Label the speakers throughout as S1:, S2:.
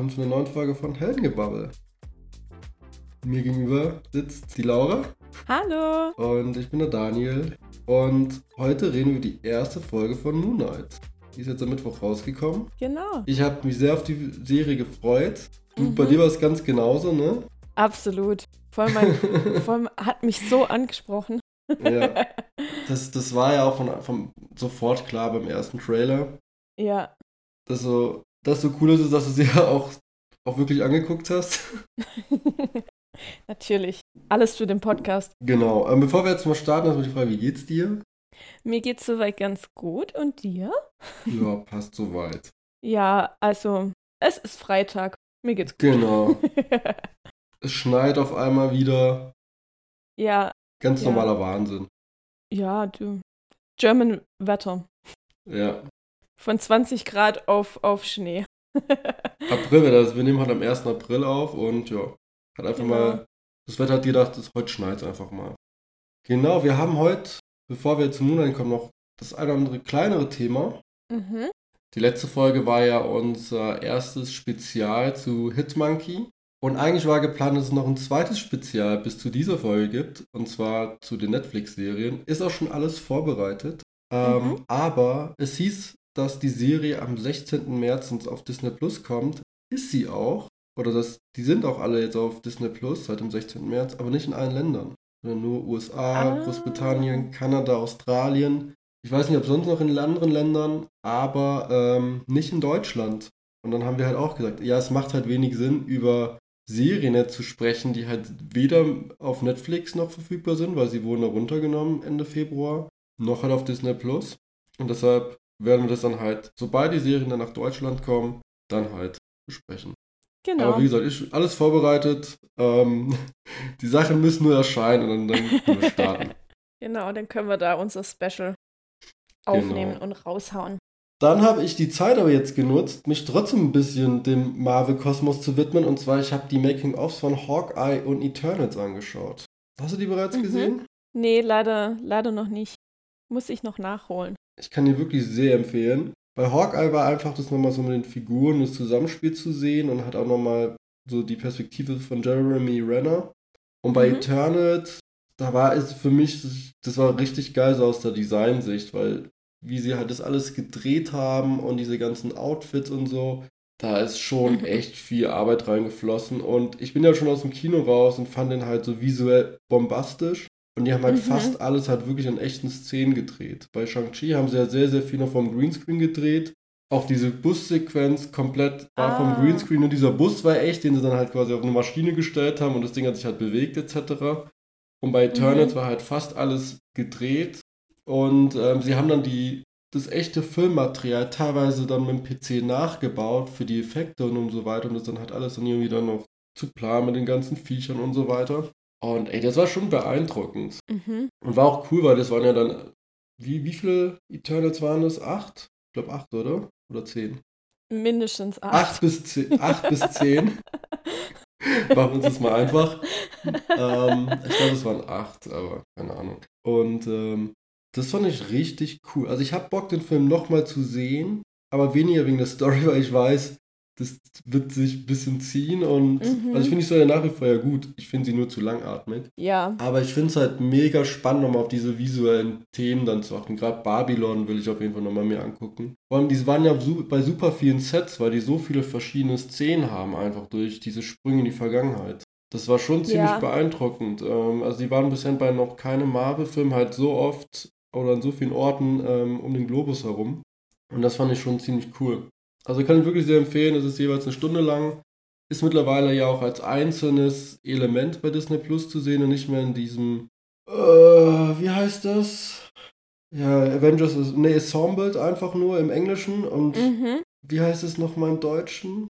S1: willkommen zu einer neuen Folge von Heldengebabbel. Mir gegenüber sitzt die Laura.
S2: Hallo.
S1: Und ich bin der Daniel. Und heute reden wir über die erste Folge von Moon Knight. Die ist jetzt am Mittwoch rausgekommen.
S2: Genau.
S1: Ich habe mich sehr auf die Serie gefreut. Du, mhm. Bei dir war es ganz genauso, ne?
S2: Absolut. Vor allem, mein, vor allem hat mich so angesprochen.
S1: Ja. Das, das war ja auch von, von sofort klar beim ersten Trailer.
S2: Ja.
S1: Dass so, das so cool ist, dass du sie ja auch, auch wirklich angeguckt hast.
S2: Natürlich. Alles für den Podcast.
S1: Genau. Ähm, bevor wir jetzt mal starten, erstmal die Frage, wie geht's dir?
S2: Mir geht's soweit ganz gut. Und dir?
S1: Ja, passt soweit.
S2: ja, also, es ist Freitag. Mir geht's gut.
S1: Genau. es schneit auf einmal wieder.
S2: Ja.
S1: Ganz
S2: ja.
S1: normaler Wahnsinn.
S2: Ja, du. German Wetter.
S1: Ja.
S2: Von 20 Grad auf, auf Schnee.
S1: April, also wir nehmen heute am 1. April auf und ja, hat einfach genau. mal, das Wetter hat gedacht, das, heute schneit einfach mal. Genau, wir haben heute, bevor wir zum Moonlight kommen, noch das eine oder andere kleinere Thema.
S2: Mhm.
S1: Die letzte Folge war ja unser erstes Spezial zu Hitmonkey. Und eigentlich war geplant, dass es noch ein zweites Spezial bis zu dieser Folge gibt, und zwar zu den Netflix-Serien. Ist auch schon alles vorbereitet. Ähm, mhm. Aber es hieß, dass die Serie am 16. März auf Disney Plus kommt. Ist sie auch. Oder das, die sind auch alle jetzt auf Disney Plus seit dem 16. März, aber nicht in allen Ländern. Sondern nur USA, ah. Großbritannien, Kanada, Australien. Ich weiß nicht, ob sonst noch in anderen Ländern, aber ähm, nicht in Deutschland. Und dann haben wir halt auch gesagt, ja, es macht halt wenig Sinn, über Serien zu sprechen, die halt weder auf Netflix noch verfügbar sind, weil sie wurden runtergenommen Ende Februar, noch halt auf Disney Plus. Und deshalb werden wir das dann halt, sobald die Serien dann nach Deutschland kommen, dann halt besprechen.
S2: Genau.
S1: Aber wie gesagt, ist alles vorbereitet. Ähm, die Sachen müssen nur erscheinen und dann, dann können wir starten.
S2: genau, dann können wir da unser Special aufnehmen genau. und raushauen.
S1: Dann habe ich die Zeit aber jetzt genutzt, mich trotzdem ein bisschen dem Marvel-Kosmos zu widmen. Und zwar, ich habe die Making-ofs von Hawkeye und Eternals angeschaut. Hast du die bereits mhm. gesehen?
S2: Nee, leider, leider noch nicht. Muss ich noch nachholen.
S1: Ich kann die wirklich sehr empfehlen. Bei Hawkeye war einfach das nochmal so mit den Figuren, das Zusammenspiel zu sehen und hat auch nochmal so die Perspektive von Jeremy Renner. Und bei mhm. Eternals, da war es für mich, das war richtig geil so aus der Designsicht, weil wie sie halt das alles gedreht haben und diese ganzen Outfits und so, da ist schon mhm. echt viel Arbeit reingeflossen. Und ich bin ja schon aus dem Kino raus und fand den halt so visuell bombastisch. Und die haben halt mhm. fast alles halt wirklich in echten Szenen gedreht. Bei Shang-Chi haben sie ja sehr, sehr viel noch vom Greenscreen gedreht. Auch diese Bussequenz komplett war ah. vom Greenscreen und dieser Bus war echt, den sie dann halt quasi auf eine Maschine gestellt haben und das Ding hat sich halt bewegt etc. Und bei Eternals mhm. war halt fast alles gedreht und ähm, sie haben dann die, das echte Filmmaterial teilweise dann mit dem PC nachgebaut für die Effekte und, so weiter. Und das dann halt alles dann irgendwie dann noch zu planen mit den ganzen Viechern und so weiter. Und ey, das war schon beeindruckend.
S2: Mhm.
S1: Und war auch cool, weil das waren ja dann, wie, wie viele Eternals waren das? Acht? Ich glaube acht, oder? Oder zehn?
S2: Mindestens acht.
S1: Acht bis zehn. Acht bis zehn. Machen wir uns das mal einfach. ähm, ich glaube, es waren acht, aber keine Ahnung. Und ähm, das fand ich richtig cool. Also ich habe Bock, den Film nochmal zu sehen, aber weniger wegen der Story, weil ich weiß, das wird sich ein bisschen ziehen und mhm. also ich finde die Story nach wie vor ja gut. Ich finde sie nur zu langatmig.
S2: Ja.
S1: Aber ich finde es halt mega spannend, nochmal auf diese visuellen Themen dann zu achten. Gerade Babylon will ich auf jeden Fall nochmal mehr angucken. Vor allem, die waren ja bei super vielen Sets, weil die so viele verschiedene Szenen haben, einfach durch diese Sprünge in die Vergangenheit. Das war schon ziemlich ja. beeindruckend. Ähm, also die waren bisher bei noch keinem Marvel-Film halt so oft oder an so vielen Orten ähm, um den Globus herum. Und das fand ich schon ziemlich cool. Also kann ich wirklich sehr empfehlen, es ist jeweils eine Stunde lang. Ist mittlerweile ja auch als einzelnes Element bei Disney Plus zu sehen und nicht mehr in diesem, äh, wie heißt das? Ja, Avengers ist, ne, Assembled einfach nur im Englischen und mhm. wie heißt es nochmal im Deutschen?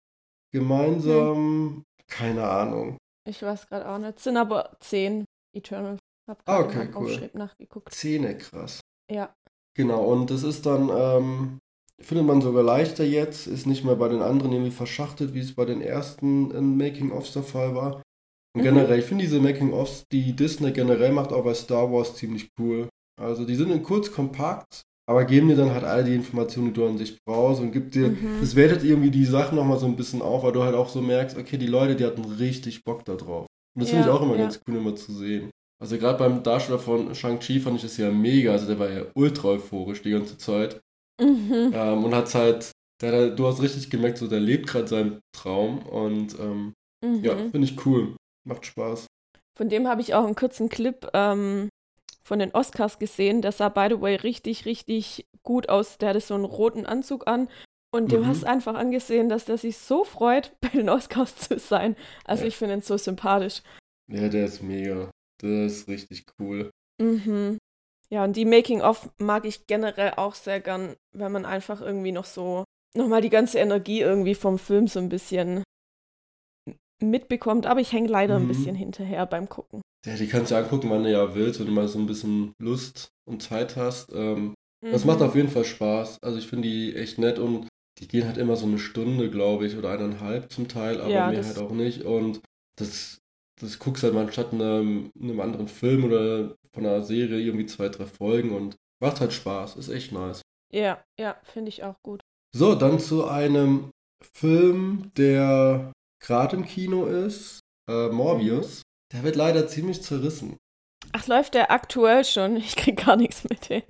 S1: Gemeinsam, hm. keine Ahnung.
S2: Ich weiß gerade auch nicht. Es sind aber zehn Eternal
S1: hab ah, okay, cool.
S2: nachgeguckt.
S1: Zähne, krass.
S2: Ja.
S1: Genau, und das ist dann, ähm, findet man sogar leichter jetzt, ist nicht mehr bei den anderen irgendwie verschachtet, wie es bei den ersten in Making-ofs der Fall war. Und mhm. generell, ich finde diese Making-ofs, die Disney generell macht, auch bei Star Wars ziemlich cool. Also die sind in kurz kompakt, aber geben dir dann halt all die Informationen, die du an sich brauchst und gibt dir, mhm. das wertet irgendwie die Sachen nochmal so ein bisschen auf, weil du halt auch so merkst, okay, die Leute, die hatten richtig Bock da drauf. Und das ja, finde ich auch immer ja. ganz cool, immer zu sehen. Also gerade beim Darsteller von Shang-Chi fand ich das ja mega, also der war ja ultra euphorisch die ganze Zeit. Mhm. Ähm, und hat halt, der, du hast richtig gemerkt, so der lebt gerade seinen Traum und ähm, mhm. ja, finde ich cool. Macht Spaß.
S2: Von dem habe ich auch einen kurzen Clip ähm, von den Oscars gesehen. Der sah, by the way, richtig, richtig gut aus. Der hatte so einen roten Anzug an. Und du mhm. hast einfach angesehen, dass der sich so freut, bei den Oscars zu sein. Also ja. ich finde ihn so sympathisch.
S1: Ja, der ist mega. Das ist richtig cool.
S2: Mhm. Ja, und die Making-of mag ich generell auch sehr gern, wenn man einfach irgendwie noch so, nochmal die ganze Energie irgendwie vom Film so ein bisschen mitbekommt. Aber ich hänge leider mhm. ein bisschen hinterher beim Gucken.
S1: Ja, die kannst du angucken, wann du ja willst, wenn du mal so ein bisschen Lust und Zeit hast. Ähm, mhm. Das macht auf jeden Fall Spaß. Also ich finde die echt nett und die gehen halt immer so eine Stunde, glaube ich, oder eineinhalb zum Teil, aber ja, mehr halt auch nicht. Und das, das guckst halt mal statt einem, einem anderen Film oder von einer Serie irgendwie zwei, drei Folgen und macht halt Spaß. Ist echt nice.
S2: Ja, ja, finde ich auch gut.
S1: So, dann zu einem Film, der gerade im Kino ist, äh, Morbius. Der wird leider ziemlich zerrissen.
S2: Ach, läuft der aktuell schon? Ich krieg gar nichts mit. Ey.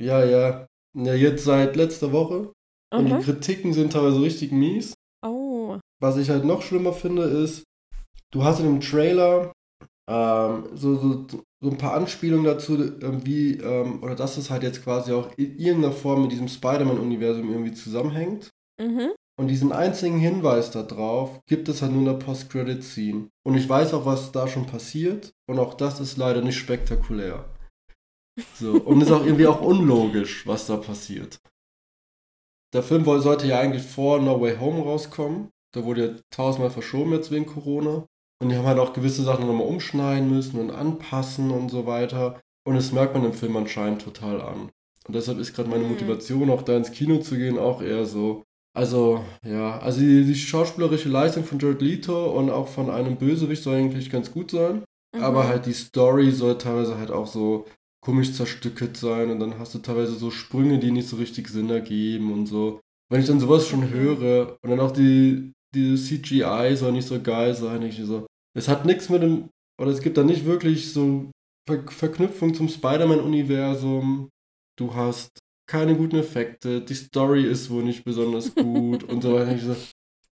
S1: Ja, ja. Ja, jetzt seit letzter Woche. Mhm. Und die Kritiken sind teilweise richtig mies.
S2: Oh.
S1: Was ich halt noch schlimmer finde, ist, du hast in dem Trailer ähm, so, so, so ein paar Anspielungen dazu, ähm, wie, ähm, oder dass es halt jetzt quasi auch in irgendeiner Form mit diesem Spider-Man-Universum irgendwie zusammenhängt. Mhm. Und diesen einzigen Hinweis darauf gibt es halt nur in der Post-Credit-Scene. Und ich weiß auch, was da schon passiert. Und auch das ist leider nicht spektakulär. So. Und ist auch irgendwie auch unlogisch, was da passiert. Der Film sollte ja eigentlich vor No Way Home rauskommen. Da wurde ja tausendmal verschoben jetzt wegen Corona. Und die haben halt auch gewisse Sachen nochmal umschneiden müssen und anpassen und so weiter. Und das merkt man im Film anscheinend total an. Und deshalb ist gerade meine mhm. Motivation, auch da ins Kino zu gehen, auch eher so, also, ja, also die, die, schauspielerische Leistung von Jared Leto und auch von einem Bösewicht soll eigentlich ganz gut sein. Mhm. Aber halt die Story soll teilweise halt auch so komisch zerstückelt sein und dann hast du teilweise so Sprünge, die nicht so richtig Sinn ergeben und so. Wenn ich dann sowas schon mhm. höre und dann auch die, die CGI soll nicht so geil sein, ich so, es hat nichts mit dem, oder es gibt da nicht wirklich so Ver Verknüpfung zum Spider-Man-Universum. Du hast keine guten Effekte, die Story ist wohl nicht besonders gut und so weiter. Ich so,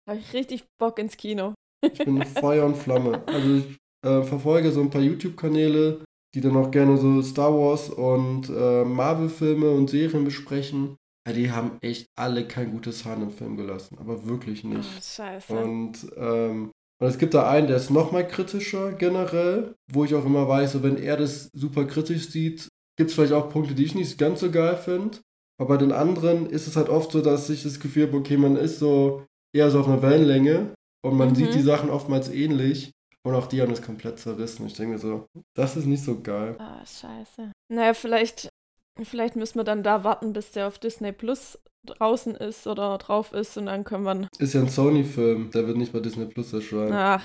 S2: Habe ich richtig Bock ins Kino.
S1: ich bin Feuer und Flamme. Also ich äh, verfolge so ein paar YouTube-Kanäle, die dann auch gerne so Star Wars und äh, Marvel-Filme und Serien besprechen. Die haben echt alle kein gutes Haar im Film gelassen, aber wirklich nicht.
S2: Oh, scheiße.
S1: Und, ähm, und es gibt da einen, der ist noch mal kritischer generell, wo ich auch immer weiß, so wenn er das super kritisch sieht, gibt es vielleicht auch Punkte, die ich nicht ganz so geil finde. Aber bei den anderen ist es halt oft so, dass ich das Gefühl habe, okay, man ist so eher so auf einer Wellenlänge und man mhm. sieht die Sachen oftmals ähnlich. Und auch die haben das komplett zerrissen. Ich denke mir so, das ist nicht so geil.
S2: Ah, scheiße. Naja, vielleicht, vielleicht müssen wir dann da warten, bis der auf Disney Plus draußen ist oder drauf ist und dann können wir.
S1: Ist ja ein Sony-Film, der wird nicht bei Disney Plus erscheinen.
S2: Ach.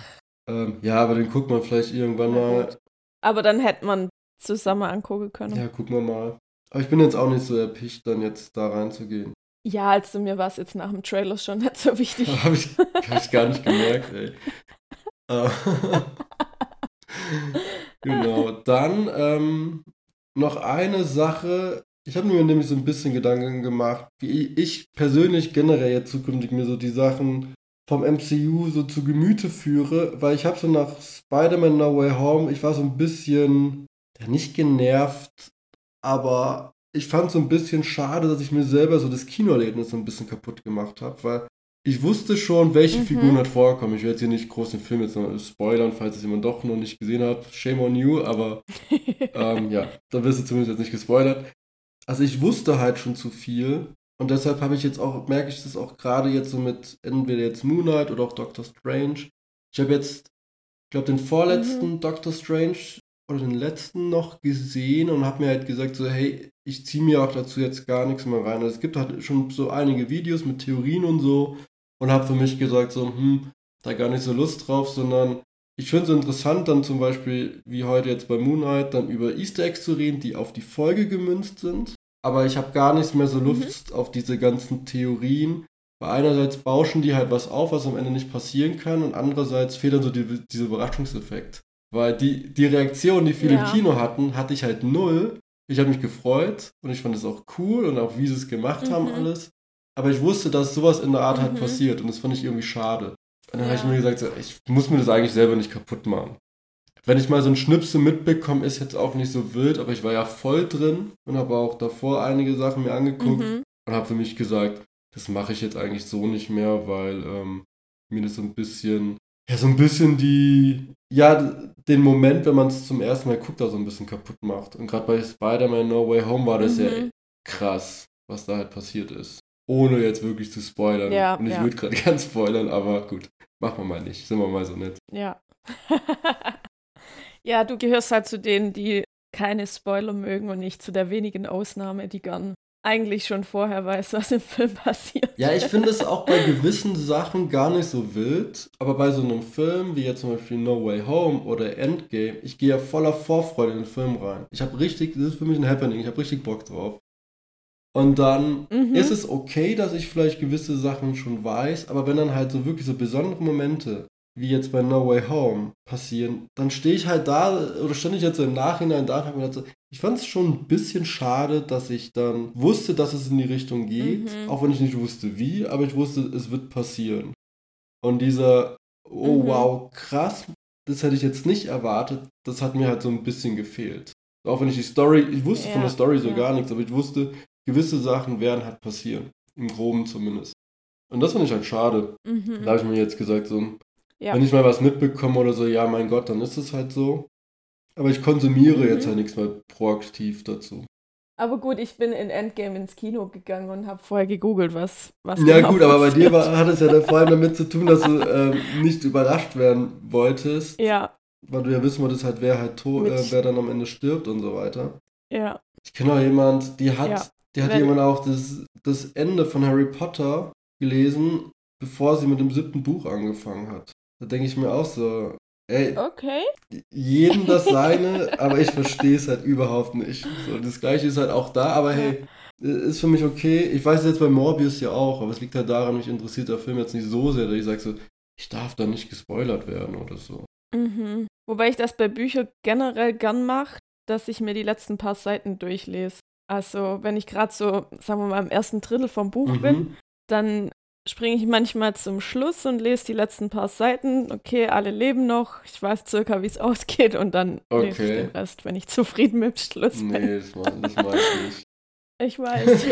S1: Ähm, ja, aber den guckt man vielleicht irgendwann mal.
S2: Aber dann hätte man zusammen angucken können.
S1: Ja, gucken wir mal. Aber ich bin jetzt auch nicht so erpicht, dann jetzt da reinzugehen.
S2: Ja, also mir war es jetzt nach dem Trailer schon nicht so wichtig.
S1: Habe ich, hab ich gar nicht gemerkt, ey. Äh, genau, dann ähm, noch eine Sache. Ich habe mir nämlich so ein bisschen Gedanken gemacht, wie ich persönlich generell jetzt zukünftig mir so die Sachen vom MCU so zu Gemüte führe, weil ich habe so nach Spider-Man No Way Home, ich war so ein bisschen ja, nicht genervt, aber ich fand so ein bisschen schade, dass ich mir selber so das Kinoerlebnis so ein bisschen kaputt gemacht habe, weil ich wusste schon, welche mhm. Figuren halt vorkommen. Ich werde jetzt hier nicht groß den Film jetzt noch spoilern, falls es jemand doch noch nicht gesehen hat. Shame on you, aber ähm, ja, da wirst du zumindest jetzt nicht gespoilert. Also ich wusste halt schon zu viel und deshalb habe ich jetzt auch, merke ich das auch gerade jetzt so mit entweder jetzt Moonlight oder auch Doctor Strange. Ich habe jetzt, ich glaube, den vorletzten mhm. Doctor Strange oder den letzten noch gesehen und habe mir halt gesagt, so, hey, ich ziehe mir auch dazu jetzt gar nichts mehr rein. Also es gibt halt schon so einige Videos mit Theorien und so und habe für mich gesagt, so, hm, da gar nicht so Lust drauf, sondern ich finde es interessant, dann zum Beispiel, wie heute jetzt bei Moonlight, dann über Easter Eggs zu reden, die auf die Folge gemünzt sind. aber ich habe gar nicht mehr so Lust mhm. auf diese ganzen Theorien. Weil einerseits bauschen die halt was auf, was am Ende nicht passieren kann, und andererseits fehlt dann so die, dieser Überraschungseffekt. Weil die, die Reaktion, die viele ja. im Kino hatten, hatte ich halt null. Ich habe mich gefreut und ich fand es auch cool und auch wie sie es gemacht mhm. haben, alles. Aber ich wusste, dass sowas in der Art halt mhm. halt passiert und das fand ich irgendwie schade. Und dann ja. habe ich mir gesagt, so, ich muss mir das eigentlich selber nicht kaputt machen. Wenn ich mal so ein Schnipsel mitbekomme, ist jetzt auch nicht so wild, aber ich war ja voll drin und habe auch davor einige Sachen mir angeguckt mhm. und habe für mich gesagt, das mache ich jetzt eigentlich so nicht mehr, weil ähm, mir das so ein bisschen, ja, so ein bisschen die, ja, den Moment, wenn man es zum ersten Mal guckt, da so ein bisschen kaputt macht. Und gerade bei Spider-Man No Way Home war das mhm. ja krass, was da halt passiert ist. Ohne jetzt wirklich zu spoilern. Ja, und ich ja. würde gerade gern spoilern, aber gut, machen wir mal nicht. Sind wir mal so nett.
S2: Ja. Ja, du gehörst halt zu denen, die keine Spoiler mögen und nicht zu der wenigen Ausnahme, die gern eigentlich schon vorher weiß, was im Film passiert.
S1: Ja, ich finde es auch bei gewissen Sachen gar nicht so wild, aber bei so einem Film wie jetzt zum Beispiel No Way Home oder Endgame, ich gehe ja voller Vorfreude in den Film rein. Ich habe richtig, das ist für mich ein Happening, ich habe richtig Bock drauf. Und dann mhm. ist es okay, dass ich vielleicht gewisse Sachen schon weiß, aber wenn dann halt so wirklich so besondere Momente wie jetzt bei No Way Home passieren, dann stehe ich halt da, oder stand ich jetzt so im Nachhinein da und habe mir gedacht, so, ich fand es schon ein bisschen schade, dass ich dann wusste, dass es in die Richtung geht, mhm. auch wenn ich nicht wusste wie, aber ich wusste, es wird passieren. Und dieser, oh mhm. wow, krass, das hätte ich jetzt nicht erwartet, das hat mir halt so ein bisschen gefehlt. Auch wenn ich die Story, ich wusste ja, von der Story so ja. gar nichts, aber ich wusste, gewisse Sachen werden halt passieren. Im Groben zumindest. Und das fand ich halt schade. Mhm. Da habe ich mir jetzt gesagt, so, ja. Wenn ich mal was mitbekomme oder so, ja, mein Gott, dann ist es halt so. Aber ich konsumiere mhm. jetzt halt nichts mehr proaktiv dazu.
S2: Aber gut, ich bin in Endgame ins Kino gegangen und habe vorher gegoogelt, was was
S1: Ja genau gut, aber bei dir war, hat es ja vor allem damit zu tun, dass du ähm, nicht überrascht werden wolltest.
S2: Ja.
S1: Weil du ja wissen wolltest, halt, wer halt tot, äh, wer dann am Ende stirbt und so weiter.
S2: Ja.
S1: Ich kenne auch jemand, die hat, ja. Die hat jemand auch das, das Ende von Harry Potter gelesen, bevor sie mit dem siebten Buch angefangen hat. Da denke ich mir auch so, ey,
S2: okay.
S1: jedem das seine, aber ich verstehe es halt überhaupt nicht. So, das gleiche ist halt auch da, aber hey, ist für mich okay. Ich weiß jetzt bei Morbius ja auch, aber es liegt halt daran, mich interessiert der Film jetzt nicht so sehr, dass ich sage so, ich darf da nicht gespoilert werden oder so.
S2: Mhm. Wobei ich das bei Büchern generell gern mache, dass ich mir die letzten paar Seiten durchlese. Also, wenn ich gerade so, sagen wir mal, im ersten Drittel vom Buch mhm. bin, dann springe ich manchmal zum Schluss und lese die letzten paar Seiten. Okay, alle leben noch. Ich weiß circa, wie es ausgeht und dann okay. lese ich den Rest, wenn ich zufrieden mit dem Schluss bin.
S1: Nee, das, das mag ich nicht.
S2: Ich weiß.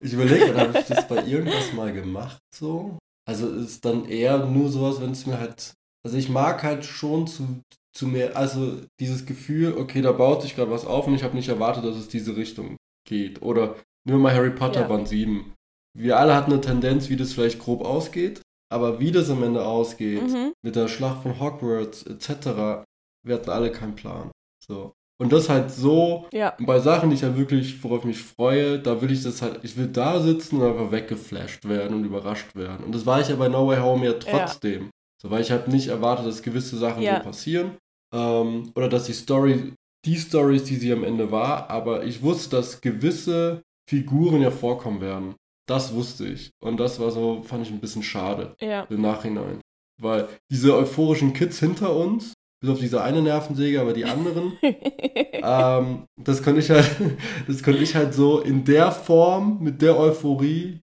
S1: ich überlege, habe ich das bei irgendwas mal gemacht so? Also ist dann eher nur sowas, wenn es mir halt. Also ich mag halt schon zu, zu mehr, also dieses Gefühl, okay, da baut sich gerade was auf und ich habe nicht erwartet, dass es diese Richtung geht. Oder nehmen wir mal Harry Potter ja. Band 7 wir alle hatten eine Tendenz, wie das vielleicht grob ausgeht, aber wie das am Ende ausgeht, mhm. mit der Schlacht von Hogwarts etc., wir hatten alle keinen Plan. So. Und das halt so,
S2: ja.
S1: bei Sachen, die ich halt wirklich, worauf ich mich freue, da will ich das halt, ich will da sitzen und einfach weggeflasht werden und überrascht werden. Und das war ich ja bei No Way Home ja trotzdem. Ja. So, weil ich halt nicht erwartet, dass gewisse Sachen ja. so passieren. Ähm, oder dass die Story, die Stories, die sie am Ende war, aber ich wusste, dass gewisse Figuren ja vorkommen werden. Das wusste ich. Und das war so, fand ich ein bisschen schade
S2: ja.
S1: im Nachhinein. Weil diese euphorischen Kids hinter uns, bis auf diese eine Nervensäge, aber die anderen, ähm, das konnte ich halt, das konnte ich halt so in der Form, mit der Euphorie.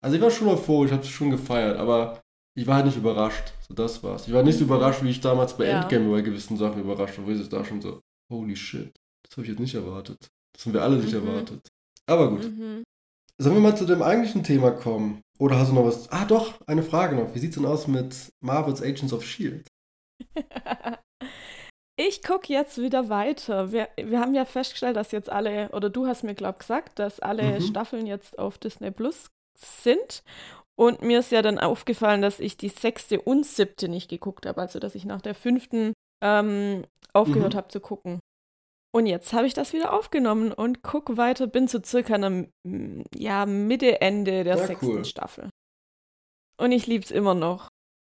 S1: Also ich war schon euphorisch, habe es schon gefeiert, aber ich war halt nicht überrascht. So, das war's. Ich war nicht so überrascht, wie ich damals bei ja. Endgame bei gewissen Sachen überrascht war, wo ich es da schon so, holy shit, das habe ich jetzt nicht erwartet. Das haben wir alle nicht mhm. erwartet. Aber gut. Mhm. Sollen wir mal zu dem eigentlichen Thema kommen? Oder hast du noch was? Ah, doch, eine Frage noch. Wie sieht's denn aus mit Marvel's Agents of Shield?
S2: ich gucke jetzt wieder weiter. Wir, wir haben ja festgestellt, dass jetzt alle, oder du hast mir, glaube ich, gesagt, dass alle mhm. Staffeln jetzt auf Disney Plus sind. Und mir ist ja dann aufgefallen, dass ich die sechste und siebte nicht geguckt habe. Also, dass ich nach der fünften ähm, aufgehört mhm. habe zu gucken. Und jetzt habe ich das wieder aufgenommen und gucke weiter, bin so circa einer, ja, Mitte, Ende der ja, sechsten cool. Staffel. Und ich liebe es immer noch.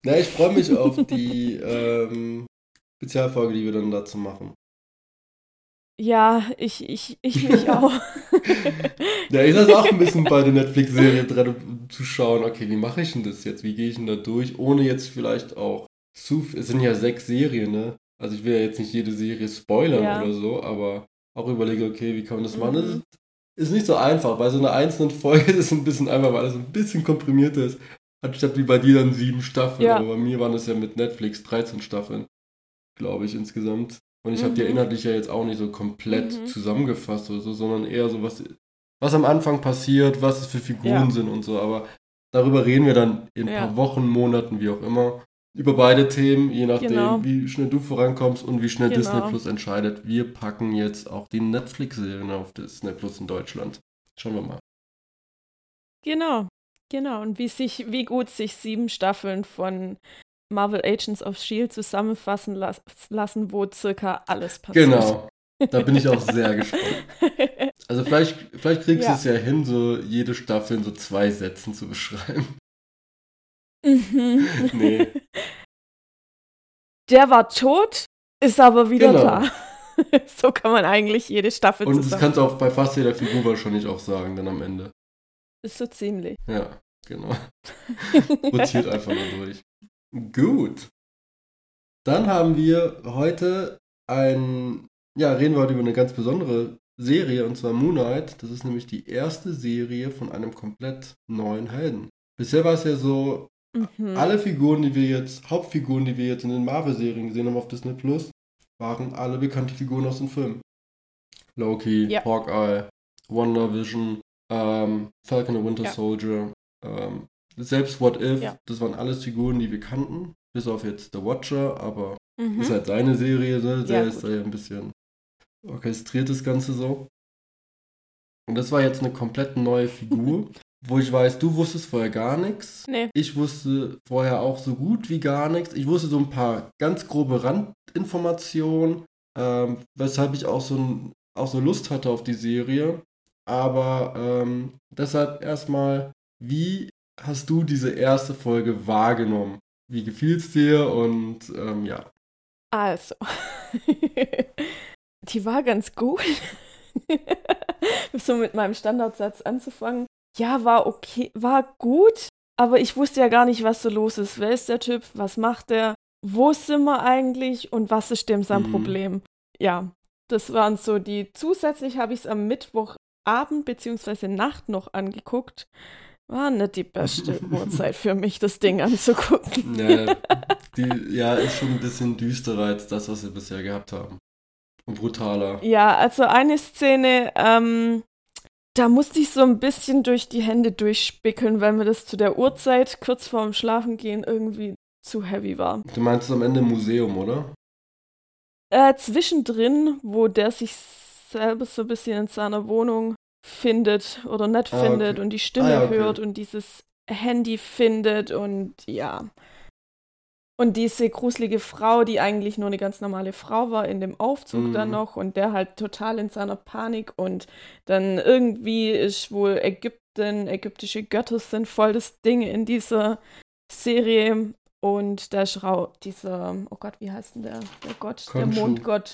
S1: Ja, ich freue mich auf die ähm, Spezialfolge, die wir dann dazu machen.
S2: Ja, ich, ich, ich mich auch.
S1: ja, ich saß auch ein bisschen bei der Netflix-Serie dran, um zu schauen, okay, wie mache ich denn das jetzt? Wie gehe ich denn da durch? Ohne jetzt vielleicht auch zu. Es sind ja sechs Serien, ne? Also ich will ja jetzt nicht jede Serie spoilern ja. oder so, aber auch überlege, okay, wie kann man das machen? Das ist, ist nicht so einfach. Bei so einer einzelnen Folge ist es ein bisschen einfach, weil es ein bisschen komprimierter ist. Anstatt wie bei dir dann sieben Staffeln. Ja. Aber bei mir waren es ja mit Netflix 13 Staffeln, glaube ich, insgesamt. Und ich mhm. habe die inhaltlich ja jetzt auch nicht so komplett mhm. zusammengefasst oder so, sondern eher so, was, was am Anfang passiert, was es für Figuren ja. sind und so. Aber darüber reden wir dann in ein ja. paar Wochen, Monaten, wie auch immer. Über beide Themen, je nachdem, genau. wie schnell du vorankommst und wie schnell genau. Disney Plus entscheidet. Wir packen jetzt auch die Netflix-Serien auf Disney Plus in Deutschland. Schauen wir mal.
S2: Genau, genau. Und wie sich, wie gut sich sieben Staffeln von Marvel Agents of Shield zusammenfassen las lassen, wo circa alles passiert.
S1: Genau. Da bin ich auch sehr gespannt. Also vielleicht, vielleicht kriegst ja. du es ja hin, so jede Staffel in so zwei Sätzen zu beschreiben.
S2: Mhm. nee. Der war tot, ist aber wieder genau. da. so kann man eigentlich jede Staffel
S1: Und das kannst du auch bei fast jeder Figur wahrscheinlich auch sagen, dann am Ende.
S2: Ist so ziemlich.
S1: Ja, genau. Rotiert einfach mal durch. Gut. Dann haben wir heute ein, ja, reden wir heute über eine ganz besondere Serie und zwar Moonlight. Das ist nämlich die erste Serie von einem komplett neuen Helden. Bisher war es ja so, mhm. alle Figuren, die wir jetzt, Hauptfiguren, die wir jetzt in den Marvel-Serien gesehen haben auf Disney Plus, waren alle bekannte Figuren aus den Filmen. Loki, ja. Hawkeye, Wonder Vision, ähm, Falcon and Winter ja. Soldier, ähm, selbst What If, ja. das waren alles Figuren, die wir kannten, bis auf jetzt The Watcher, aber mhm. ist halt seine Serie, ne? der ja, ist da ja ein bisschen orchestriert das Ganze so. Und das war jetzt eine komplett neue Figur, wo ich weiß, du wusstest vorher gar nichts.
S2: Nee.
S1: Ich wusste vorher auch so gut wie gar nichts. Ich wusste so ein paar ganz grobe Randinformationen, ähm, weshalb ich auch so, ein, auch so Lust hatte auf die Serie. Aber ähm, deshalb erstmal, wie hast du diese erste Folge wahrgenommen? Wie gefiel es dir und ähm, ja.
S2: Also, die war ganz gut. so mit meinem Standardsatz anzufangen. Ja, war okay, war gut, aber ich wusste ja gar nicht, was so los ist. Wer ist der Typ? Was macht der? Wo sind wir eigentlich und was ist dem sein mhm. Problem? Ja, das waren so die. Zusätzlich habe ich es am Mittwochabend bzw. Nacht noch angeguckt war nicht die beste Uhrzeit für mich, das Ding anzugucken.
S1: Ja, die, ja, ist schon ein bisschen düsterer als das, was wir bisher gehabt haben. Und brutaler.
S2: Ja, also eine Szene, ähm, da musste ich so ein bisschen durch die Hände durchspickeln, weil mir das zu der Uhrzeit kurz vorm Schlafengehen irgendwie zu heavy war.
S1: Du meinst am Ende im Museum, oder?
S2: Äh, zwischendrin, wo der sich selber so ein bisschen in seiner Wohnung findet oder nicht ah, findet okay. und die Stimme ah, ja, okay. hört und dieses Handy findet und ja. Und diese gruselige Frau, die eigentlich nur eine ganz normale Frau war, in dem Aufzug mhm. dann noch und der halt total in seiner Panik und dann irgendwie ist wohl Ägypten, ägyptische Götter sind voll das Ding in dieser Serie und der Schrau, dieser, oh Gott, wie heißt denn der, der Gott, Kanshu. der Mondgott,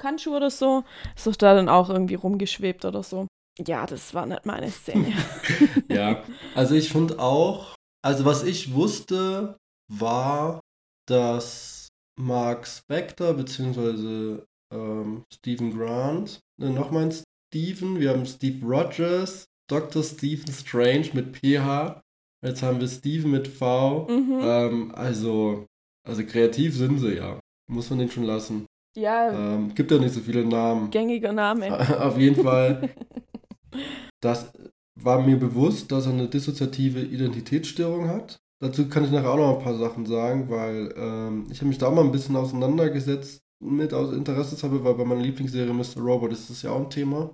S2: Kanchu oder so, ist doch da dann auch irgendwie rumgeschwebt oder so. Ja, das war nicht meine Szene.
S1: ja, also ich finde auch, also was ich wusste, war, dass Mark Spector bzw. Ähm, Stephen Grant, äh, nochmal ein Stephen, wir haben Steve Rogers, Dr. Stephen Strange mit PH, jetzt haben wir Stephen mit V. Mhm. Ähm, also, also kreativ sind sie ja. Muss man den schon lassen.
S2: Ja.
S1: Ähm, gibt ja nicht so viele Namen.
S2: Gängiger Name.
S1: Auf jeden Fall. Das war mir bewusst, dass er eine dissoziative Identitätsstörung hat. Dazu kann ich nachher auch noch ein paar Sachen sagen, weil ähm, ich habe mich da auch mal ein bisschen auseinandergesetzt mit aus Interesseshalber, weil bei meiner Lieblingsserie Mr. Robot ist das ja auch ein Thema.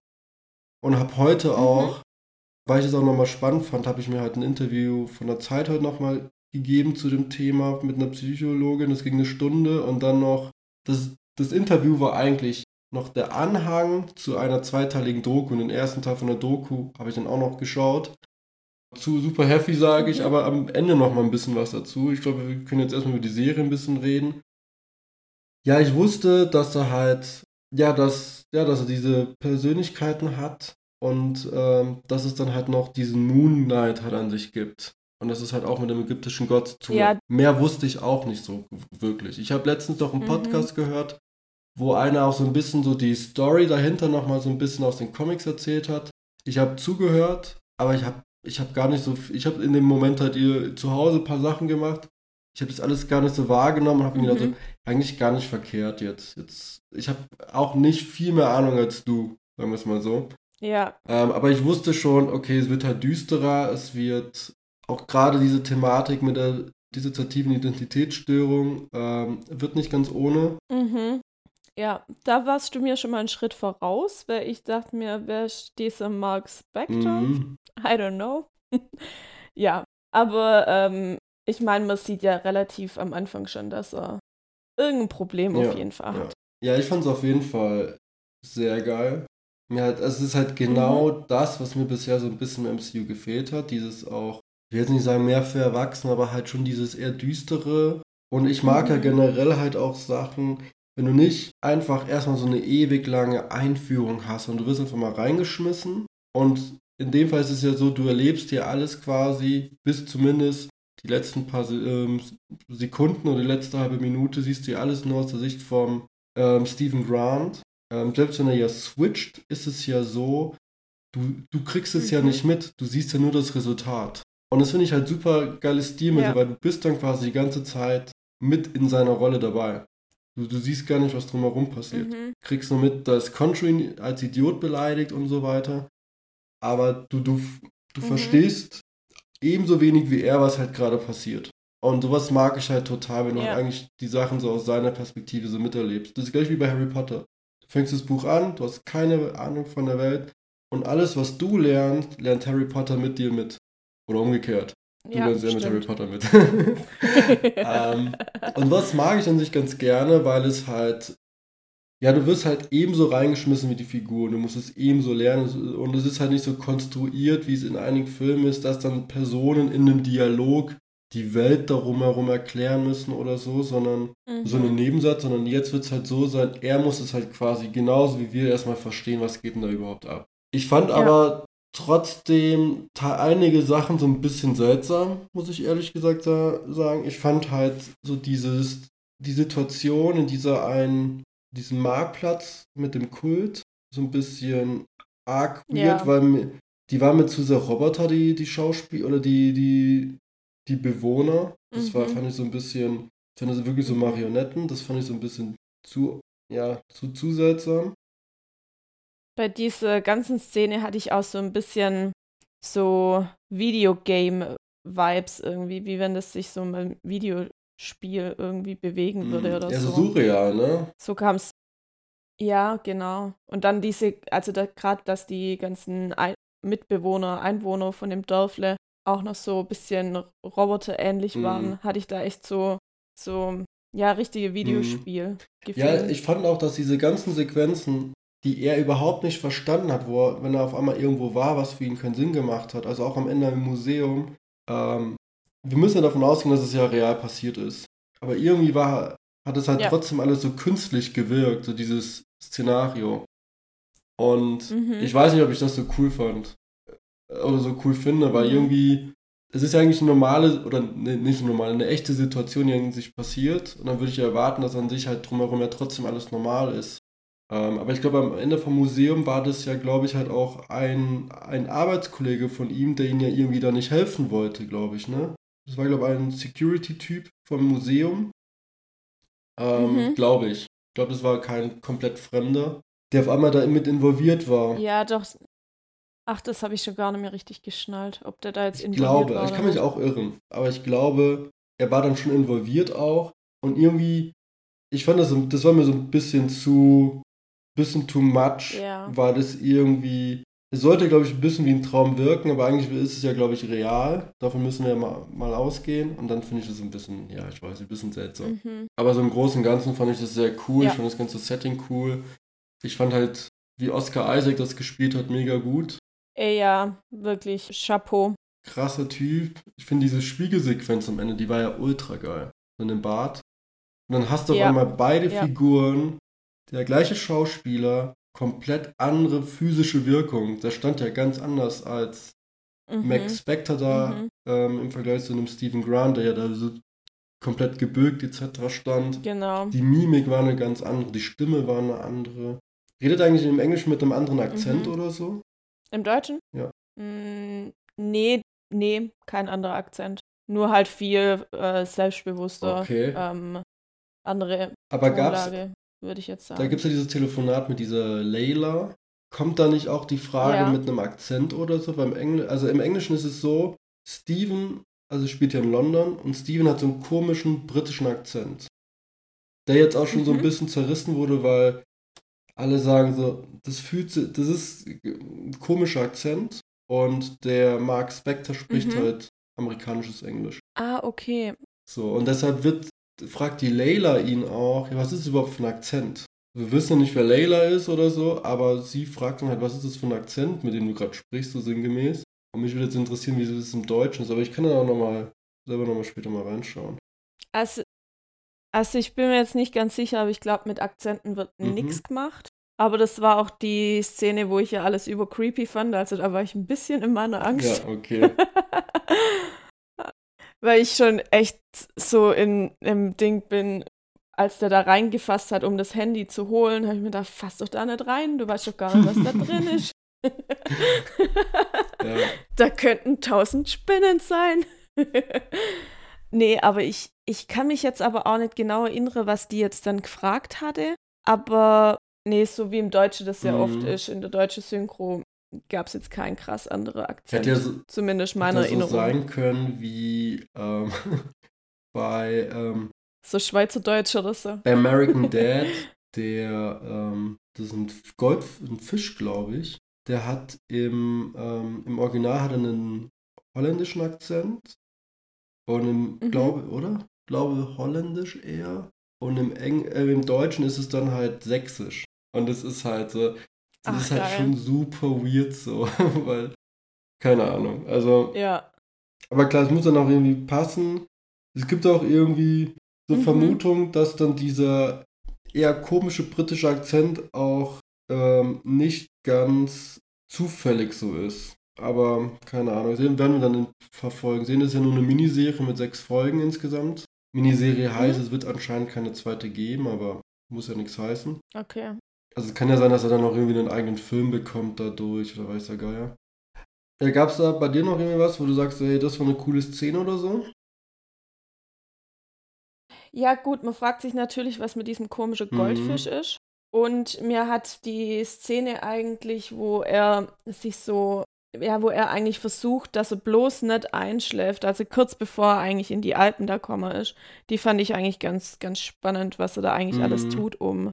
S1: Und habe heute mhm. auch, weil ich es auch nochmal spannend fand, habe ich mir halt ein Interview von der Zeit heute nochmal gegeben zu dem Thema mit einer Psychologin. Das ging eine Stunde und dann noch, das, das Interview war eigentlich noch der Anhang zu einer zweiteiligen Doku. Und den ersten Teil von der Doku habe ich dann auch noch geschaut. Zu super heavy sage ich, aber am Ende noch mal ein bisschen was dazu. Ich glaube, wir können jetzt erstmal über die Serie ein bisschen reden. Ja, ich wusste, dass er halt ja, dass, ja, dass er diese Persönlichkeiten hat und ähm, dass es dann halt noch diesen Moon Knight halt an sich gibt. Und das ist halt auch mit dem ägyptischen Gott zu tun. Ja. Mehr wusste ich auch nicht so wirklich. Ich habe letztens doch einen mhm. Podcast mhm. gehört, wo einer auch so ein bisschen so die Story dahinter nochmal so ein bisschen aus den Comics erzählt hat. Ich habe zugehört, aber ich habe ich hab gar nicht so, ich habe in dem Moment halt ihr zu Hause ein paar Sachen gemacht. Ich habe das alles gar nicht so wahrgenommen und habe mir mhm. gedacht, so, eigentlich gar nicht verkehrt jetzt. jetzt ich habe auch nicht viel mehr Ahnung als du, sagen wir es mal so.
S2: Ja.
S1: Ähm, aber ich wusste schon, okay, es wird halt düsterer, es wird auch gerade diese Thematik mit der dissoziativen Identitätsstörung ähm, wird nicht ganz ohne.
S2: Mhm. Ja, da warst du mir schon mal einen Schritt voraus, weil ich dachte mir, wer ist dieser Mark Spector? Mhm. I don't know. ja, aber ähm, ich meine, man sieht ja relativ am Anfang schon, dass er irgendein Problem ja, auf jeden Fall
S1: ja.
S2: hat.
S1: Ja, ich fand es auf jeden Fall sehr geil. Mir hat, also es ist halt genau mhm. das, was mir bisher so ein bisschen im MCU gefehlt hat. Dieses auch, ich will jetzt nicht sagen mehr für Erwachsene, aber halt schon dieses eher düstere. Und ich mag mhm. ja generell halt auch Sachen, wenn du nicht einfach erstmal so eine ewig lange Einführung hast und du wirst einfach mal reingeschmissen und in dem Fall ist es ja so, du erlebst dir alles quasi bis zumindest die letzten paar ähm, Sekunden oder die letzte halbe Minute siehst du ja alles nur aus der Sicht vom ähm, Stephen Grant. Ähm, selbst wenn er ja switcht, ist es ja so, du, du kriegst es mhm. ja nicht mit, du siehst ja nur das Resultat. Und das finde ich halt super geiles Stilmittel, ja. weil du bist dann quasi die ganze Zeit mit in seiner Rolle dabei. Du, du siehst gar nicht, was drumherum passiert. Mhm. Kriegst nur mit, dass Country als Idiot beleidigt und so weiter. Aber du, du, du mhm. verstehst ebenso wenig wie er, was halt gerade passiert. Und sowas mag ich halt total, wenn du ja. halt eigentlich die Sachen so aus seiner Perspektive so miterlebst. Das ist gleich wie bei Harry Potter. Du fängst das Buch an, du hast keine Ahnung von der Welt und alles, was du lernst, lernt Harry Potter mit dir mit. Oder umgekehrt. Du ja, lernst ja mit Harry Potter mit. ähm, und was mag ich an sich ganz gerne, weil es halt, ja, du wirst halt ebenso reingeschmissen wie die Figur. Du musst es ebenso lernen. Und es ist halt nicht so konstruiert, wie es in einigen Filmen ist, dass dann Personen in einem Dialog die Welt darum herum erklären müssen oder so, sondern mhm. so einen Nebensatz, sondern jetzt wird es halt so sein, er muss es halt quasi genauso wie wir erstmal verstehen, was geht denn da überhaupt ab. Ich fand ja. aber trotzdem einige Sachen so ein bisschen seltsam, muss ich ehrlich gesagt sagen. Ich fand halt so dieses, die Situation in dieser einen, diesem Marktplatz mit dem Kult so ein bisschen arg weird, ja. weil die waren mit zu sehr Roboter, die, die Schauspieler oder die, die, die Bewohner. Das mhm. war, fand ich so ein bisschen, ich fand das wirklich so Marionetten, das fand ich so ein bisschen zu, ja, zu, zu seltsam
S2: bei dieser ganzen Szene hatte ich auch so ein bisschen so Videogame-Vibes irgendwie, wie wenn das sich so ein Videospiel irgendwie bewegen würde oder
S1: ja,
S2: so.
S1: Ja, so surreal, ne?
S2: So kam es. Ja, genau. Und dann diese, also da, gerade, dass die ganzen Ein Mitbewohner, Einwohner von dem Dörfle auch noch so ein bisschen roboterähnlich mhm. waren, hatte ich da echt so, so, ja, richtige Videospiel.
S1: Mhm. Ja, ich fand auch, dass diese ganzen Sequenzen die er überhaupt nicht verstanden hat, wo er, wenn er auf einmal irgendwo war, was für ihn keinen Sinn gemacht hat. Also auch am Ende im Museum. Ähm, wir müssen ja davon ausgehen, dass es ja real passiert ist. Aber irgendwie war, hat es halt ja. trotzdem alles so künstlich gewirkt, so dieses Szenario. Und mhm. ich weiß nicht, ob ich das so cool fand. Äh, oder so cool finde, weil mhm. irgendwie, es ist ja eigentlich eine normale, oder ne, nicht eine normale, eine echte Situation, die in sich passiert. Und dann würde ich ja erwarten, dass an sich halt drumherum ja trotzdem alles normal ist. Ähm, aber ich glaube, am Ende vom Museum war das ja, glaube ich, halt auch ein, ein Arbeitskollege von ihm, der ihm ja irgendwie da nicht helfen wollte, glaube ich, ne? Das war, glaube ich, ein Security-Typ vom Museum. Ähm, mhm. Glaube ich. Ich glaube, das war kein komplett Fremder, der auf einmal da mit involviert war.
S2: Ja, doch. Ach, das habe ich schon gar nicht mehr richtig geschnallt, ob der da jetzt
S1: ich involviert glaube, war. Ich glaube, ich kann mich auch irren, aber ich glaube, er war dann schon involviert auch und irgendwie, ich fand das, das war mir so ein bisschen zu bisschen too much, ja. war das irgendwie. Es sollte, glaube ich, ein bisschen wie ein Traum wirken, aber eigentlich ist es ja, glaube ich, real. Davon müssen wir mal, mal ausgehen. Und dann finde ich das ein bisschen, ja, ich weiß, ein bisschen seltsam. Mhm. Aber so im Großen und Ganzen fand ich das sehr cool. Ja. Ich fand das ganze Setting cool. Ich fand halt, wie Oscar Isaac das gespielt hat, mega gut.
S2: Ey, ja, wirklich. Chapeau.
S1: Krasser Typ. Ich finde diese Spiegelsequenz am Ende, die war ja ultra geil. In dem Bart. Und dann hast du ja. auf einmal beide ja. Figuren der gleiche Schauspieler komplett andere physische Wirkung. Der stand ja ganz anders als mhm. Max Spector da mhm. ähm, im Vergleich zu einem Stephen Grant, der ja da so komplett gebückt etc. stand.
S2: Genau.
S1: Die Mimik war eine ganz andere, die Stimme war eine andere. Redet eigentlich im Englischen mit einem anderen Akzent mhm. oder so?
S2: Im Deutschen?
S1: Ja.
S2: Mm, nee, nee, kein anderer Akzent. Nur halt viel äh, selbstbewusster.
S1: Okay.
S2: Ähm, andere
S1: Aber gab's,
S2: würde ich jetzt sagen.
S1: Da gibt es ja dieses Telefonat mit dieser Layla. Kommt da nicht auch die Frage ja. mit einem Akzent oder so? Beim Engl also im Englischen ist es so, Steven, also spielt ja in London und Steven hat so einen komischen britischen Akzent. Der jetzt auch schon mhm. so ein mhm. bisschen zerrissen wurde, weil alle sagen so, das fühlt sich, das ist ein komischer Akzent und der Mark Spector spricht mhm. halt amerikanisches Englisch.
S2: Ah, okay.
S1: So, und deshalb wird fragt die Layla ihn auch, ja, was ist überhaupt für ein Akzent? Wir wissen ja nicht, wer Layla ist oder so, aber sie fragt dann halt, was ist das für ein Akzent, mit dem du gerade sprichst, so sinngemäß. Und mich würde jetzt interessieren, wie das im Deutschen ist, aber ich kann da auch nochmal, selber nochmal später mal reinschauen.
S2: Also, also ich bin mir jetzt nicht ganz sicher, aber ich glaube, mit Akzenten wird mhm. nichts gemacht. Aber das war auch die Szene, wo ich ja alles über creepy fand. Also da war ich ein bisschen in meiner Angst.
S1: Ja, okay.
S2: weil ich schon echt so in, im Ding bin, als der da reingefasst hat, um das Handy zu holen, habe ich mir gedacht, fass doch da nicht rein, du weißt doch gar nicht, was da drin ist. ja. Da könnten tausend Spinnen sein. nee, aber ich, ich kann mich jetzt aber auch nicht genau erinnern, was die jetzt dann gefragt hatte. Aber nee, so wie im Deutschen das ja mhm. oft ist, in der deutschen Synchro gab es jetzt keinen krass anderen Akzent.
S1: Hätte ja so,
S2: zumindest meiner hätte Erinnerung.
S1: so sein können wie ähm, bei ähm,
S2: so Schweizerdeutsch oder so.
S1: Bei American Dad, der ähm, das ist ein Gold, ein Fisch, glaube ich. Der hat im, ähm, im Original hat er einen holländischen Akzent und im mhm. glaube oder glaube holländisch eher und im Eng äh, im Deutschen ist es dann halt sächsisch und es ist halt so das Ach, ist halt geil. schon super weird so, weil, keine Ahnung. Also.
S2: Ja.
S1: Aber klar, es muss dann auch irgendwie passen. Es gibt auch irgendwie so mhm. Vermutung, dass dann dieser eher komische britische Akzent auch ähm, nicht ganz zufällig so ist. Aber keine Ahnung, sehen werden wir dann verfolgen. Sehen, das ist ja nur eine Miniserie mit sechs Folgen insgesamt. Miniserie heißt, mhm. es wird anscheinend keine zweite geben, aber muss ja nichts heißen.
S2: Okay.
S1: Also es kann ja sein, dass er dann noch irgendwie einen eigenen Film bekommt dadurch oder weiß der Geier. Ja, Gab es da bei dir noch irgendwas, wo du sagst, hey, das war eine coole Szene oder so?
S2: Ja, gut, man fragt sich natürlich, was mit diesem komischen Goldfisch mhm. ist. Und mir hat die Szene eigentlich, wo er sich so, ja, wo er eigentlich versucht, dass er bloß nicht einschläft, also kurz bevor er eigentlich in die Alpen da kommen ist, die fand ich eigentlich ganz, ganz spannend, was er da eigentlich mhm. alles tut, um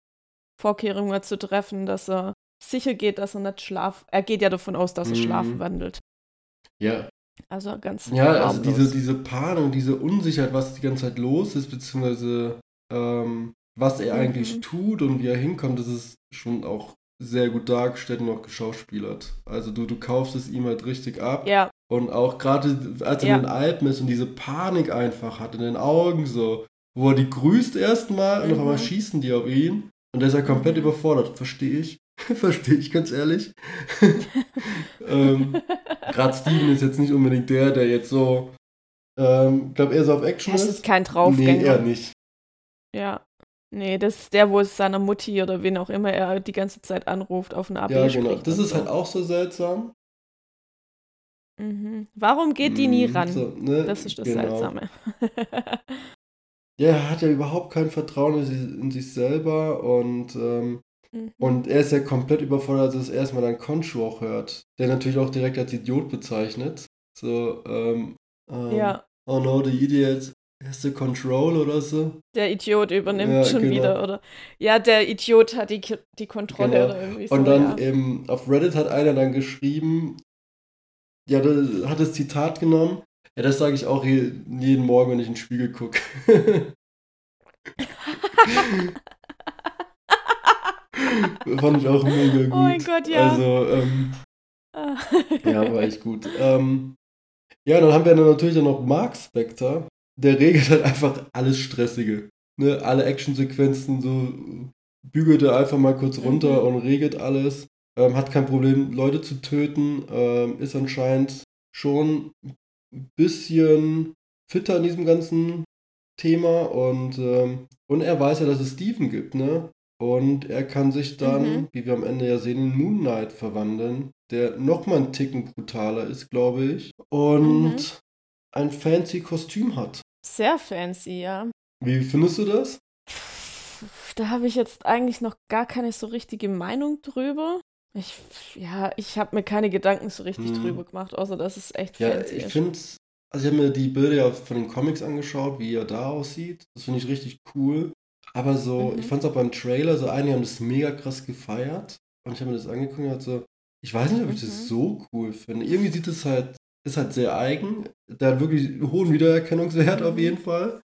S2: Vorkehrungen zu treffen, dass er sicher geht, dass er nicht schlaf. Er geht ja davon aus, dass er mhm. schlafen wandelt.
S1: Ja.
S2: Also ganz.
S1: Ja, also diese, diese Panik, diese Unsicherheit, was die ganze Zeit los ist, beziehungsweise ähm, was er mhm. eigentlich tut und wie er hinkommt, das ist schon auch sehr gut dargestellt und auch geschauspielert. Also du, du kaufst es ihm halt richtig ab.
S2: Ja.
S1: Und auch gerade als er ja. in den Alpen ist und diese Panik einfach hat in den Augen so, wo er die grüßt erstmal mhm. und auf einmal mhm. schießen die auf ihn. Und der ist ja komplett überfordert, verstehe ich. verstehe ich ganz ehrlich. ähm, Gerade Steven ist jetzt nicht unbedingt der, der jetzt so, ähm, glaube eher so auf Action
S2: das ist. Das ist kein Draufgänger.
S1: Nee, eher nicht.
S2: Ja. Nee, das ist der, wo es seiner Mutti oder wen auch immer er die ganze Zeit anruft, auf eine AB
S1: Ja, genau. Das ist so. halt auch so seltsam.
S2: Mhm. Warum geht die nie mhm, ran? So, ne? Das ist das genau. Seltsame.
S1: ja, er hat ja überhaupt kein Vertrauen in, in sich selber und, ähm, mhm. und er ist ja komplett überfordert, als er erstmal dann Conchu auch hört, der natürlich auch direkt als Idiot bezeichnet. So, ähm, ähm,
S2: ja.
S1: Oh no, the idiot has the control oder so.
S2: Der Idiot übernimmt ja, schon genau. wieder, oder? Ja, der Idiot hat die, die Kontrolle genau. oder irgendwie so.
S1: Und dann
S2: ja.
S1: eben auf Reddit hat einer dann geschrieben, ja, hat das Zitat genommen, ja, das sage ich auch jeden Morgen, wenn ich in den Spiegel gucke. Fand ich auch mega gut.
S2: Oh mein Gott, ja.
S1: Also, ähm, ja, war echt gut. Ähm, ja, dann haben wir dann natürlich dann noch Mark Spector. Der regelt halt einfach alles Stressige. Ne? Alle Actionsequenzen, so bügelt er einfach mal kurz runter
S2: Mhm.
S1: und regelt alles. Ähm, hat kein Problem, Leute zu töten. Ähm, ist anscheinend schon ein bisschen fitter in diesem ganzen Thema und, ähm, und er weiß ja, dass es Steven gibt, ne? Und er kann sich dann,
S2: Mhm.
S1: wie wir am Ende ja sehen, in Moon Knight verwandeln, der nochmal einen Ticken brutaler ist, glaube ich. Und
S2: Mhm.
S1: ein fancy Kostüm hat.
S2: Sehr fancy, ja.
S1: Wie findest du das?
S2: Da habe ich jetzt eigentlich noch gar keine so richtige Meinung drüber. Ich, ja, ich habe mir keine Gedanken so richtig
S1: Hm.
S2: drüber gemacht, außer dass es echt
S1: Ja,
S2: fancy
S1: ich finde also ich habe mir die Bilder ja von den Comics angeschaut, wie er da aussieht. Das finde ich richtig cool. Aber so,
S2: Mhm.
S1: ich fand es auch beim Trailer, so einige haben das mega krass gefeiert. Und ich habe mir das angeguckt und so, ich weiß nicht, ob ich
S2: Mhm.
S1: das so cool finde. Irgendwie sieht es halt, ist halt sehr eigen. Der hat wirklich einen hohen Wiedererkennungswert auf
S2: Mhm.
S1: jeden Fall.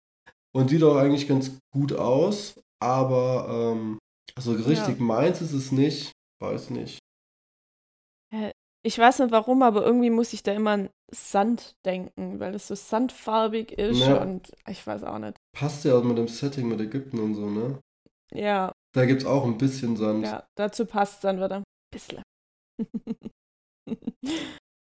S1: Und sieht auch eigentlich ganz gut aus. Aber, ähm, also richtig
S2: Ja.
S1: meins ist es nicht. Weiß nicht.
S2: Ich weiß nicht warum, aber irgendwie muss ich da immer an Sand denken, weil es so sandfarbig ist
S1: Ja.
S2: und ich weiß auch nicht.
S1: Passt ja auch mit dem Setting mit Ägypten und so, ne?
S2: Ja,
S1: Da gibt es auch ein bisschen Sand.
S2: ja, dazu passt dann wieder ein bisschen.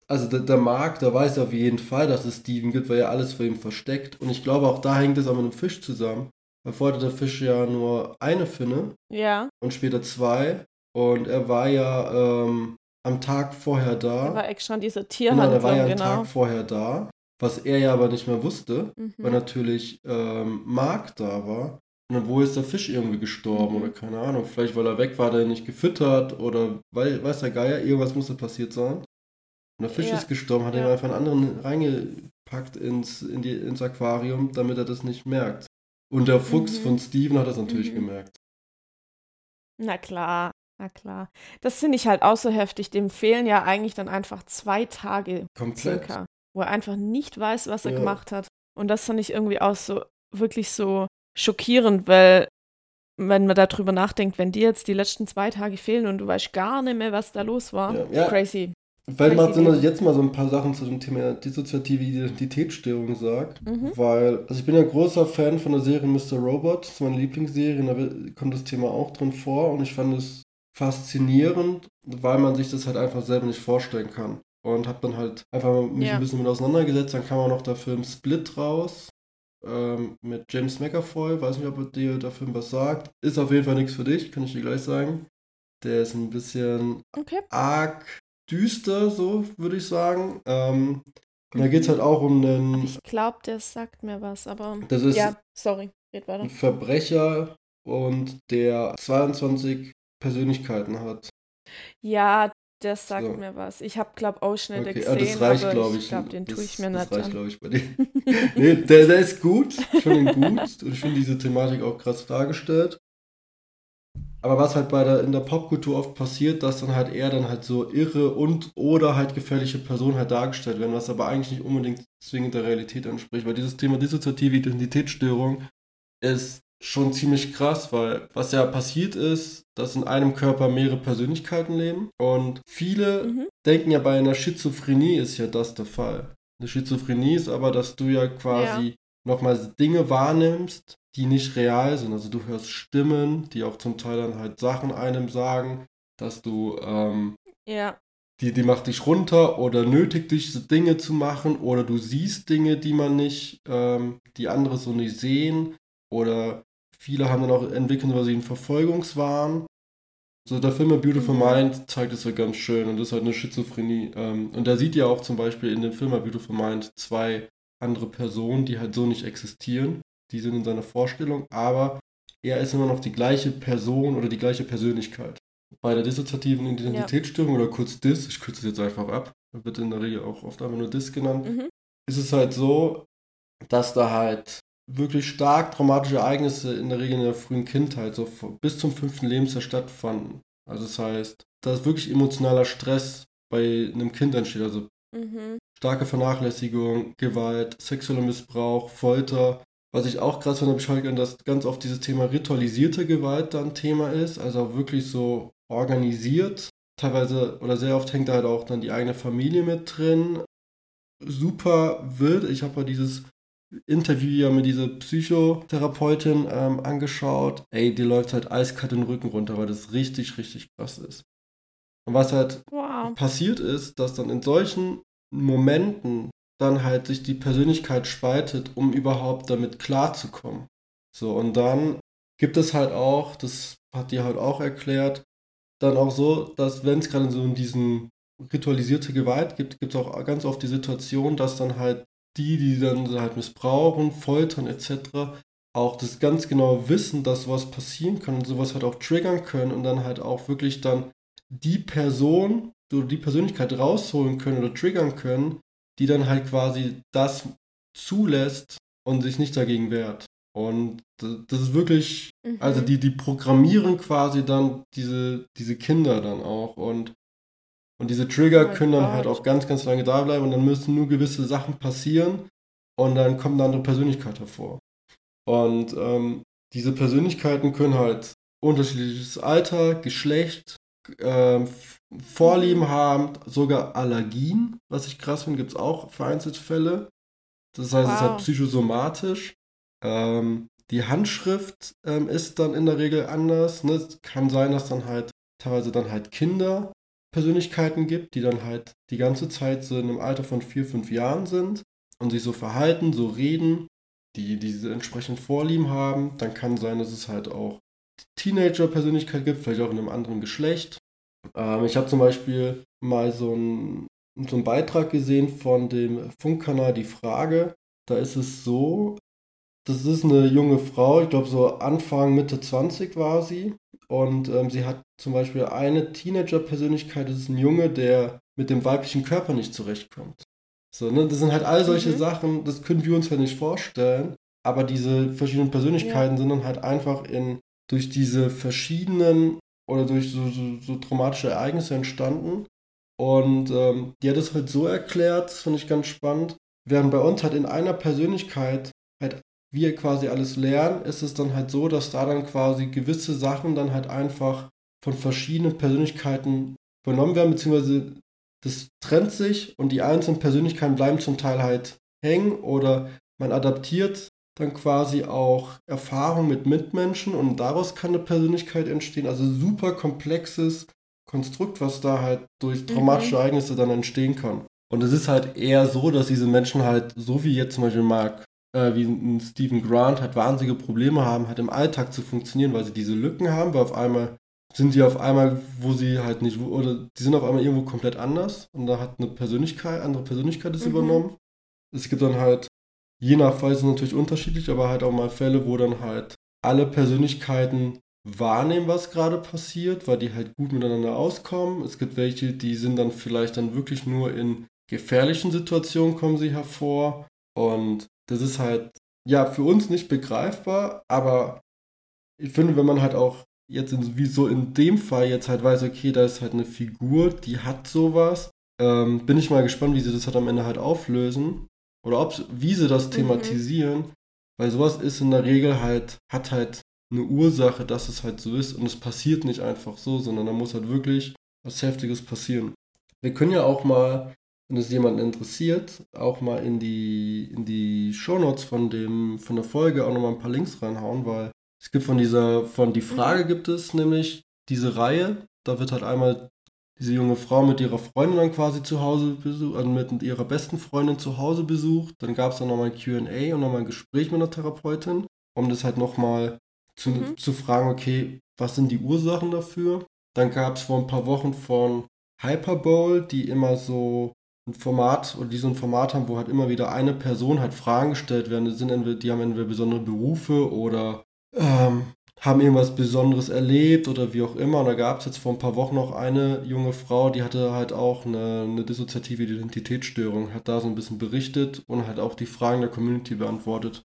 S1: Also der, der Mark, der weiß auf jeden Fall, dass es Steven gibt, weil er alles vor ihm versteckt. Und ich glaube, auch da hängt es auch mit dem Fisch zusammen. Weil vorher hatte der Fisch ja nur eine Finne
S2: ja,
S1: und später zwei. Und er war ja ähm, am Tag vorher da.
S2: da war extra an dieser
S1: genau, der war ja
S2: Tierhandlung,
S1: am
S2: genau.
S1: Tag vorher da. Was er ja aber nicht mehr wusste, weil
S2: Mhm.
S1: natürlich ähm, Mark da war. Und dann, wo ist der Fisch irgendwie gestorben
S2: Mhm.
S1: oder keine Ahnung. Vielleicht, weil er weg war, der ihn nicht gefüttert oder weil, weiß der Geier, irgendwas musste passiert sein. Und der Fisch
S2: Ja.
S1: ist gestorben, hat
S2: Ja.
S1: einfach einen anderen reingepackt ins, in die, ins Aquarium, damit er das nicht merkt. Und der Fuchs
S2: Mhm.
S1: von Steven hat das natürlich
S2: Mhm.
S1: gemerkt.
S2: Na klar, na klar. Das finde ich halt auch so heftig. Dem fehlen ja eigentlich dann einfach zwei Tage
S1: Komplett.
S2: circa, wo er einfach nicht weiß, was er
S1: Ja.
S2: gemacht hat. Und das fand ich irgendwie auch so wirklich so schockierend, weil wenn man darüber nachdenkt, wenn dir jetzt die letzten zwei Tage fehlen und du weißt gar nicht mehr, was da los war,
S1: Ja, ja.
S2: crazy.
S1: Vielleicht macht Sinn, dass ich jetzt mal so ein paar Sachen zu dem Thema dissoziative Identitätsstörung sage.
S2: Mhm.
S1: Weil, also ich bin ja großer Fan von der Serie Mr. Robot. Das ist meine Lieblingsserie, da kommt das Thema auch drin vor. Und ich fand es faszinierend, weil man sich das halt einfach selber nicht vorstellen kann. Und hab dann halt einfach mich
S2: Ja.
S1: ein bisschen mit auseinandergesetzt. Dann kam auch noch der Film Split raus. Ähm, mit James McAvoy. Weiß nicht, ob dir der Film was sagt. Ist auf jeden Fall nichts für dich, kann ich dir gleich sagen. Der ist ein bisschen
S2: Okay.
S1: arg düster, so würde ich sagen. Ähm, und da geht es halt auch um einen,
S2: Ich glaube, der sagt mir was, aber.
S1: das ist
S2: ja, sorry, red weiter.
S1: ein Verbrecher und der 22 Persönlichkeiten hat.
S2: Ja, der sagt
S1: So.
S2: mir was. Ich habe, glaube Ausschnitte
S1: Okay, ah,
S2: gesehen,
S1: das reicht,
S2: aber
S1: glaube ich.
S2: ich glaube, den tue
S1: Das-
S2: ich mir
S1: Das
S2: nicht
S1: reicht,
S2: an.
S1: glaube ich, bei dir. nee, der, der ist gut. Ich finde ihn gut. Und ich finde diese Thematik auch krass dargestellt. Aber was halt bei der, in der Popkultur oft passiert, dass dann halt eher dann halt so irre und oder halt gefährliche Personen halt dargestellt werden, was aber eigentlich nicht unbedingt zwingend der Realität entspricht. Weil dieses Thema dissoziative Identitätsstörung ist schon ziemlich krass, weil was ja passiert ist, dass in einem Körper mehrere Persönlichkeiten leben und viele
S2: Mhm.
S1: denken ja bei einer Schizophrenie ist ja das der Fall. Eine Schizophrenie ist aber, dass du ja quasi nochmal Dinge wahrnimmst, die nicht real sind. Also du hörst Stimmen, die auch zum Teil dann halt Sachen einem sagen, dass du, ähm,
S2: Ja,
S1: die, die macht dich runter oder nötigt dich, Dinge zu machen oder du siehst Dinge, die man nicht, ähm, die andere so nicht sehen oder viele haben dann auch entwickelt, was sie einen Verfolgungswahn. So der Film A Beautiful
S2: Mhm.
S1: Mind zeigt es ja ganz schön und das ist halt eine Schizophrenie. Ähm, und da sieht ja auch zum Beispiel in dem Film A Beautiful Mind zwei andere Personen, die halt so nicht existieren. Die sind in seiner Vorstellung, aber er ist immer noch die gleiche Person oder die gleiche Persönlichkeit. Bei der dissoziativen Identitätsstörung oder kurz DIS, ich kürze es jetzt einfach ab, wird in der Regel auch oft einfach nur DIS genannt,
S2: mhm.
S1: ist es halt so, dass da halt wirklich stark traumatische Ereignisse in der Regel in der frühen Kindheit, so bis zum fünften Lebensjahr stattfanden. Also das heißt, da ist wirklich emotionaler Stress bei einem Kind entsteht, also
S2: Mhm.
S1: starke Vernachlässigung, Gewalt, sexueller Missbrauch, Folter. Was ich auch krass finde, ich heute dass ganz oft dieses Thema ritualisierte Gewalt dann Thema ist, also auch wirklich so organisiert. Teilweise oder sehr oft hängt da halt auch dann die eigene Familie mit drin. Super wild. Ich habe halt dieses Interview ja mit dieser Psychotherapeutin ähm, angeschaut. Ey, die läuft halt eiskalt den Rücken runter, weil das richtig, richtig krass ist. Und was halt wow. passiert ist, dass dann in solchen Momenten dann halt sich die Persönlichkeit spaltet, um überhaupt damit klarzukommen. So, und dann gibt es halt auch, das hat die halt auch erklärt, dann auch so, dass wenn es gerade so in diesen ritualisierte Gewalt gibt, gibt es auch ganz oft die Situation, dass dann halt die, die dann halt missbrauchen, foltern etc., auch das ganz genau wissen, dass sowas passieren kann und sowas halt auch triggern können und dann halt auch wirklich dann die Person oder die Persönlichkeit rausholen können oder triggern können, die dann halt quasi das zulässt und sich nicht dagegen wehrt. Und das ist wirklich, mhm. also die, die programmieren quasi dann diese, diese Kinder dann auch. Und, und diese Trigger oh können dann halt auch ganz, ganz lange da bleiben und dann müssen nur gewisse Sachen passieren und dann kommt eine andere Persönlichkeit hervor. Und ähm, diese Persönlichkeiten können halt unterschiedliches Alter, Geschlecht, äh, Vorlieben haben, sogar Allergien, was ich krass finde, gibt es auch vereinzelt Fälle. Das heißt, wow. es ist halt psychosomatisch. Ähm, die Handschrift ähm, ist dann in der Regel anders. Ne? Es kann sein, dass dann halt teilweise dann halt Kinder Persönlichkeiten gibt, die dann halt die ganze Zeit so in einem Alter von vier, fünf Jahren sind und sich so verhalten, so reden, die diese entsprechenden Vorlieben haben. Dann kann sein, dass es halt auch Teenager-Persönlichkeit gibt, vielleicht auch in einem anderen Geschlecht. Ähm, ich habe zum Beispiel mal so einen, so einen Beitrag gesehen von dem Funkkanal Die Frage. Da ist es so, das ist eine junge Frau, ich glaube so Anfang, Mitte 20 war sie. Und ähm, sie hat zum Beispiel eine Teenager-Persönlichkeit, das ist ein Junge, der mit dem weiblichen Körper nicht zurechtkommt. So, ne? Das sind halt all solche mhm. Sachen, das können wir uns halt nicht vorstellen. Aber diese verschiedenen Persönlichkeiten ja. sind dann halt einfach in durch diese verschiedenen oder durch so, so, so traumatische Ereignisse entstanden. Und ähm, die hat es halt so erklärt, das fand ich ganz spannend, während bei uns halt in einer Persönlichkeit halt wir quasi alles lernen, ist es dann halt so, dass da dann quasi gewisse Sachen dann halt einfach von verschiedenen Persönlichkeiten übernommen werden, beziehungsweise das trennt sich und die einzelnen Persönlichkeiten bleiben zum Teil halt hängen oder man adaptiert dann quasi auch Erfahrung mit Mitmenschen und daraus kann eine Persönlichkeit entstehen. Also super komplexes Konstrukt, was da halt durch mhm. traumatische mhm. Ereignisse dann entstehen kann. Und es ist halt eher so, dass diese Menschen halt, so wie jetzt zum Beispiel Mark, äh, wie ein Stephen Grant, halt wahnsinnige Probleme haben, halt im Alltag zu funktionieren, weil sie diese Lücken haben, weil auf einmal sind die auf einmal, wo sie halt nicht, oder die sind auf einmal irgendwo komplett anders und da hat eine Persönlichkeit, andere Persönlichkeit es mhm. übernommen. Es gibt dann halt Je nach Fall sind natürlich unterschiedlich, aber halt auch mal Fälle, wo dann halt alle Persönlichkeiten wahrnehmen, was gerade passiert, weil die halt gut miteinander auskommen. Es gibt welche, die sind dann vielleicht dann wirklich nur in gefährlichen Situationen kommen sie hervor. Und das ist halt, ja, für uns nicht begreifbar, aber ich finde, wenn man halt auch jetzt in, wie so in dem Fall jetzt halt weiß, okay, da ist halt eine Figur, die hat sowas, ähm, bin ich mal gespannt, wie sie das halt am Ende halt auflösen. Oder ob, wie sie das mhm. thematisieren, mhm. weil sowas ist in der Regel halt, hat halt eine Ursache, dass es halt so ist und es passiert nicht einfach so, sondern da muss halt wirklich was Heftiges passieren. Wir können ja auch mal, wenn es jemanden interessiert, auch mal in die, in die Shownotes von, dem, von der Folge auch nochmal ein paar Links reinhauen, weil es gibt von dieser, von die Frage mhm. gibt es nämlich diese Reihe, da wird halt einmal diese junge Frau mit ihrer Freundin dann quasi zu Hause besucht, also mit ihrer besten Freundin zu Hause besucht. Dann gab es dann nochmal ein QA und nochmal ein Gespräch mit einer Therapeutin, um das halt nochmal zu, mhm. zu fragen, okay, was sind die Ursachen dafür? Dann gab es vor ein paar Wochen von Hyperbowl, die immer so ein Format oder die so ein Format haben, wo halt immer wieder eine Person halt Fragen gestellt werden. Die, sind entweder, die haben entweder besondere Berufe oder ähm, haben irgendwas Besonderes erlebt oder wie auch immer. Und da gab es jetzt vor ein paar Wochen noch eine junge Frau, die hatte halt auch eine, eine dissoziative Identitätsstörung, hat da so ein bisschen berichtet und halt auch die Fragen der Community beantwortet.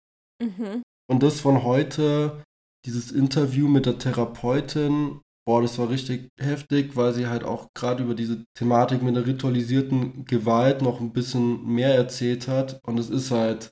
S1: Mhm. Und das von heute, dieses Interview mit der Therapeutin, boah, das war richtig heftig, weil sie halt auch gerade über diese Thematik mit der ritualisierten Gewalt noch ein bisschen mehr erzählt hat. Und es ist halt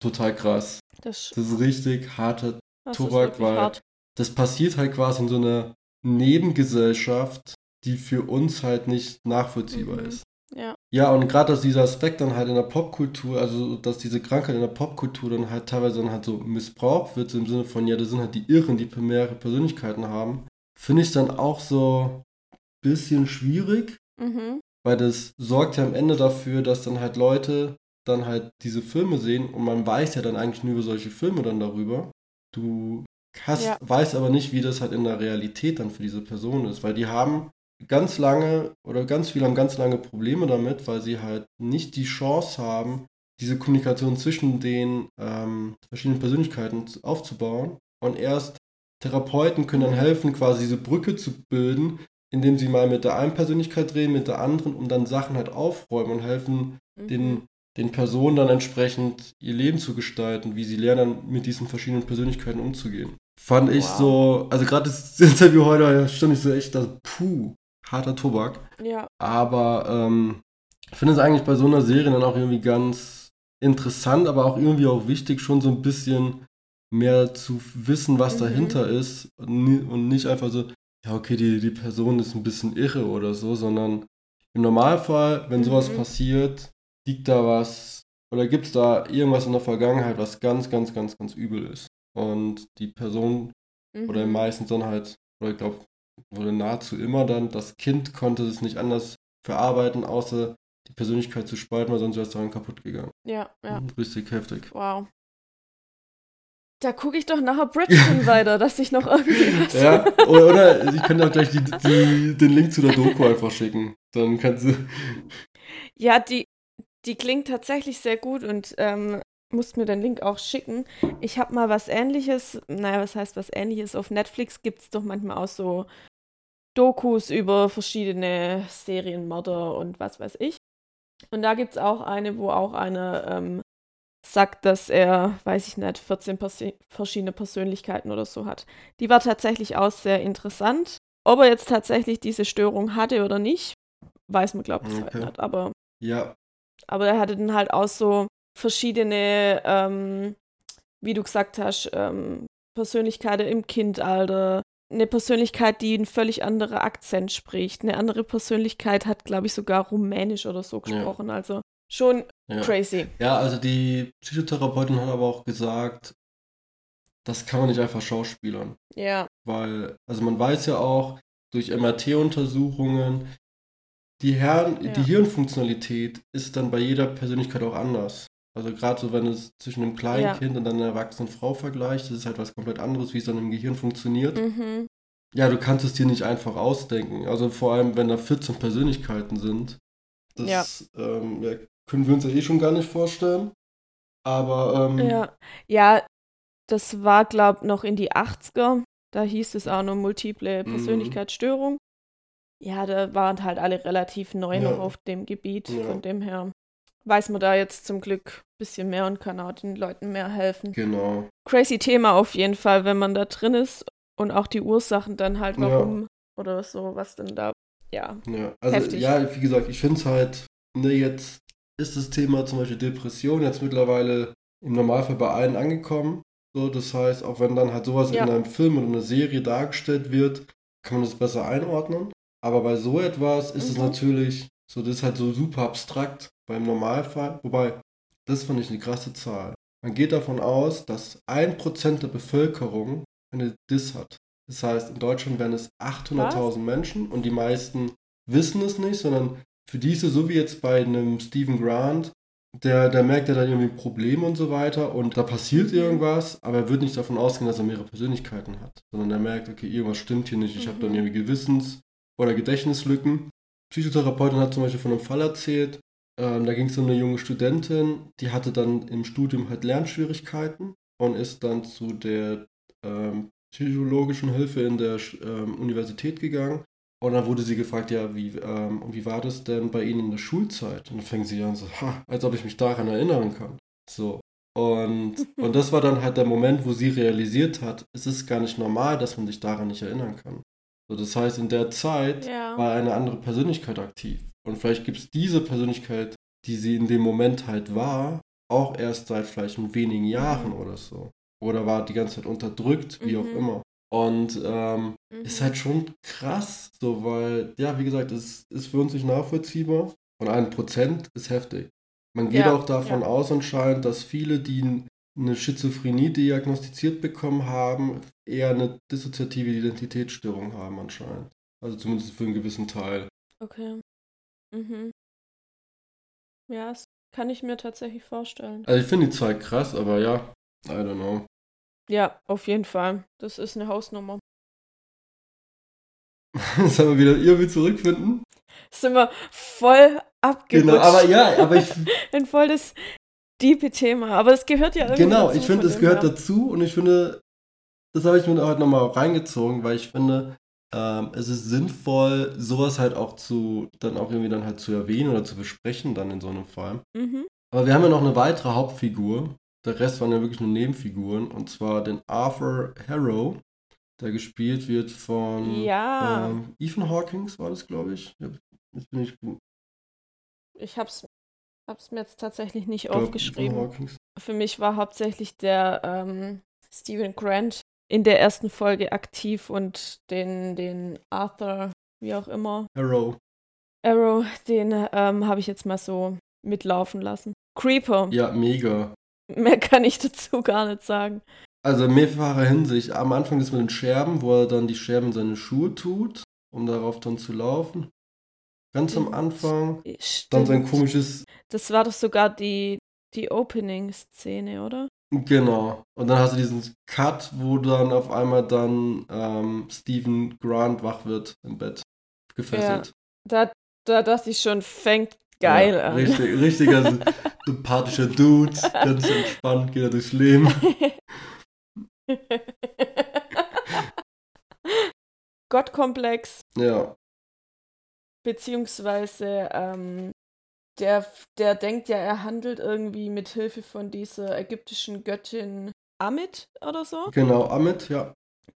S1: total krass. Das, das ist richtig harter Tobak, weil hart. das passiert halt quasi in so einer Nebengesellschaft, die für uns halt nicht nachvollziehbar mhm. ist.
S2: Ja.
S1: Ja, und gerade dass dieser Aspekt dann halt in der Popkultur, also dass diese Krankheit in der Popkultur dann halt teilweise dann halt so missbraucht wird, im Sinne von, ja, das sind halt die Irren, die primäre Persönlichkeiten haben, finde ich dann auch so ein bisschen schwierig,
S2: Mhm.
S1: weil das sorgt ja am Ende dafür, dass dann halt Leute dann halt diese Filme sehen und man weiß ja dann eigentlich nur über solche Filme dann darüber. Du hast,
S2: Ja.
S1: weißt aber nicht, wie das halt in der Realität dann für diese Person ist, weil die haben ganz lange oder ganz viele haben ganz lange Probleme damit, weil sie halt nicht die Chance haben, diese Kommunikation zwischen den ähm, verschiedenen Persönlichkeiten aufzubauen. Und erst Therapeuten können dann helfen, quasi diese Brücke zu bilden, indem sie mal mit der einen Persönlichkeit reden, mit der anderen, um dann Sachen halt aufräumen und helfen,
S2: Mhm.
S1: den, den Personen dann entsprechend ihr Leben zu gestalten, wie sie lernen, mit diesen verschiedenen Persönlichkeiten umzugehen. Fand ich
S2: Wow.
S1: so, also gerade das Interview heute stand ich so echt, das, puh, harter Tobak.
S2: Ja.
S1: Aber ähm, ich finde es eigentlich bei so einer Serie dann auch irgendwie ganz interessant, aber auch irgendwie auch wichtig, schon so ein bisschen mehr zu wissen, was
S2: Mhm.
S1: dahinter ist und ni- und nicht einfach so, ja, okay, die, die Person ist ein bisschen irre oder so, sondern im Normalfall, wenn sowas
S2: Mhm.
S1: passiert, liegt da was oder gibt es da irgendwas in der Vergangenheit, was ganz, ganz, ganz, ganz übel ist. Und die Person oder
S2: Mhm.
S1: meistens dann halt, oder ich glaube, wurde nahezu immer dann, das Kind konnte es nicht anders verarbeiten, außer die Persönlichkeit zu spalten, weil sonst wäre es daran kaputt gegangen.
S2: Ja, ja.
S1: Richtig heftig.
S2: Wow. Da gucke ich doch nachher Bridgerton weiter, dass ich noch irgendwie was.
S1: Ja, oder, oder ich kann auch gleich die, die, den Link zu der Doku einfach schicken. Dann kannst du.
S2: Ja, die, die klingt tatsächlich sehr gut und ähm, musst mir den Link auch schicken. Ich habe mal was ähnliches, naja, was heißt was ähnliches? Auf Netflix gibt es doch manchmal auch so Dokus über verschiedene Serienmörder und was weiß ich. Und da gibt es auch eine, wo auch einer ähm, sagt, dass er, weiß ich nicht, 14 Persi verschiedene Persönlichkeiten oder so hat. Die war tatsächlich auch sehr interessant. Ob er jetzt tatsächlich diese Störung hatte oder nicht, weiß man, glaube ich,
S1: Okay.
S2: halt nicht. Aber
S1: Ja,
S2: aber er hatte dann halt auch so verschiedene, ähm, wie du gesagt hast, ähm, Persönlichkeiten im Kindalter. Eine Persönlichkeit, die einen völlig anderen Akzent spricht. Eine andere Persönlichkeit hat, glaube ich, sogar Rumänisch oder so
S1: Ja.
S2: gesprochen. Also schon
S1: ja.
S2: crazy.
S1: Ja, also die Psychotherapeutin hat aber auch gesagt, das kann man nicht einfach schauspielern.
S2: Ja,
S1: Weil, also man weiß ja auch durch MRT-Untersuchungen, die,
S2: Ja.
S1: die Hirnfunktionalität ist dann bei jeder Persönlichkeit auch anders. Also gerade so, wenn es zwischen einem kleinen
S2: Ja.
S1: Kind und einer erwachsenen Frau vergleicht, das ist halt was komplett anderes, wie es dann im Gehirn funktioniert.
S2: mhm.
S1: Ja, du kannst es dir nicht einfach ausdenken. Also vor allem, wenn da 14 Persönlichkeiten sind. Das ähm, ja, können wir uns ja eh schon gar nicht vorstellen. Aber ähm,
S2: ja. Ja, das war, glaube ich, noch in die 80er. Da hieß es auch noch multiple
S1: Mhm.
S2: Persönlichkeitsstörung. Ja, da waren halt alle relativ neu
S1: Ja.
S2: noch auf dem Gebiet.
S1: Ja.
S2: Von dem her weiß man da jetzt zum Glück ein bisschen mehr und kann auch den Leuten mehr helfen.
S1: genau.
S2: Crazy Thema auf jeden Fall, wenn man da drin ist und auch die Ursachen dann halt,
S1: Ja.
S2: warum oder so, was denn da, ja.
S1: Ja, also
S2: Heftig.
S1: ja, wie gesagt, ich finde es halt, ne, jetzt ist das Thema zum Beispiel Depression jetzt mittlerweile im Normalfall bei allen angekommen. So, das heißt, auch wenn dann halt sowas
S2: Ja.
S1: in einem Film oder einer Serie dargestellt wird, kann man das besser einordnen. Aber bei so etwas ist es
S2: Mhm.
S1: natürlich, so, das ist halt so super abstrakt beim Normalfall. Wobei, das fand ich eine krasse Zahl. Man geht davon aus, dass 1% der Bevölkerung eine Dis hat. Das heißt, in Deutschland wären es 800.000 Menschen und die meisten wissen es nicht, sondern für diese, so wie jetzt bei einem Stephen Grant, der, der merkt ja dann irgendwie Probleme und so weiter und da passiert irgendwas, aber er wird nicht davon ausgehen, dass er mehrere Persönlichkeiten hat, sondern er merkt, okay, irgendwas stimmt hier nicht, ich habe dann
S2: Mhm.
S1: irgendwie Gewissens- oder Gedächtnislücken. Psychotherapeutin hat zum Beispiel von einem Fall erzählt, ähm, da ging es um eine junge Studentin, die hatte dann im Studium halt Lernschwierigkeiten und ist dann zu der ähm, psychologischen Hilfe in der ähm, Universität gegangen. Und dann wurde sie gefragt, ja, wie, ähm, wie war das denn bei Ihnen in der Schulzeit? Und dann fängt sie an so, ha, als ob ich mich daran erinnern kann. So. Und, und das war dann halt der Moment, wo sie realisiert hat, es ist gar nicht normal, dass man sich daran nicht erinnern kann. So, das heißt, in der Zeit
S2: Ja.
S1: war eine andere Persönlichkeit aktiv. Und vielleicht gibt es diese Persönlichkeit, die sie in dem Moment halt war, auch erst seit vielleicht wenigen Jahren oder so. Oder war die ganze Zeit unterdrückt, wie auch
S2: Mhm.
S1: immer. Und ähm,
S2: Mhm.
S1: ist halt schon krass, so, weil, ja, wie gesagt, es ist für uns nicht nachvollziehbar. Und ein Prozent ist heftig. Man geht
S2: Ja,
S1: auch davon
S2: ja.
S1: aus anscheinend, dass viele, die eine Schizophrenie diagnostiziert bekommen haben, eher eine dissoziative Identitätsstörung haben anscheinend. Also zumindest für einen gewissen Teil.
S2: Okay. Mhm. Ja, das kann ich mir tatsächlich vorstellen.
S1: Also ich finde die zwei krass, aber ja, I don't know.
S2: Ja, auf jeden Fall. Das ist eine Hausnummer.
S1: Haben wir wieder irgendwie zurückfinden.
S2: Sind wir voll abgerutscht.
S1: Genau, aber ja, aber ich,
S2: Ein voll das diepe Thema. Aber es gehört ja irgendwie
S1: genau,
S2: dazu,
S1: ich finde, es gehört
S2: her.
S1: dazu und ich finde, das habe ich mir heute nochmal reingezogen, weil ich finde, ähm, es ist sinnvoll, sowas halt auch zu, dann auch irgendwie dann halt zu erwähnen oder zu besprechen dann in so einem Fall.
S2: Mhm.
S1: Aber wir haben ja noch eine weitere Hauptfigur. Der Rest waren ja wirklich nur Nebenfiguren. Und zwar den Arthur Harrow, der gespielt wird von
S2: Ja,
S1: ähm, Ethan Hawkins, war das, glaube ich. Jetzt bin ich gut.
S2: ich hab's, hab's mir jetzt tatsächlich nicht
S1: Ich glaub,
S2: aufgeschrieben. Für mich war hauptsächlich der ähm, Stephen Grant in der ersten Folge aktiv und den, den Arthur, wie auch immer,
S1: Harrow.
S2: Arrow, den ähm, habe ich jetzt mal so mitlaufen lassen. Creeper,
S1: Ja, mega.
S2: Mehr kann ich dazu gar nicht sagen.
S1: Also in mehrfacher Hinsicht. Am Anfang ist mit den Scherben, wo er dann die Scherben in seine Schuhe tut, um darauf dann zu laufen. Ganz am
S2: Mhm.
S1: Anfang. Dann sein
S2: Stimmt.
S1: komisches
S2: Das war doch sogar die, die Opening-Szene, oder?
S1: Genau. Und dann hast du diesen Cut, wo dann auf einmal dann ähm, Stephen Grant wach wird im Bett. Gefesselt.
S2: Da, da dachte ich schon, fängt geil
S1: Ja,
S2: an.
S1: Richtig, richtiger sympathischer Dude. Ganz entspannt geht er durchs Leben.
S2: Gottkomplex,
S1: Ja.
S2: beziehungsweise ähm, der, der denkt ja, er handelt irgendwie mit Hilfe von dieser ägyptischen Göttin Amit oder so.
S1: Genau, Amit, ja.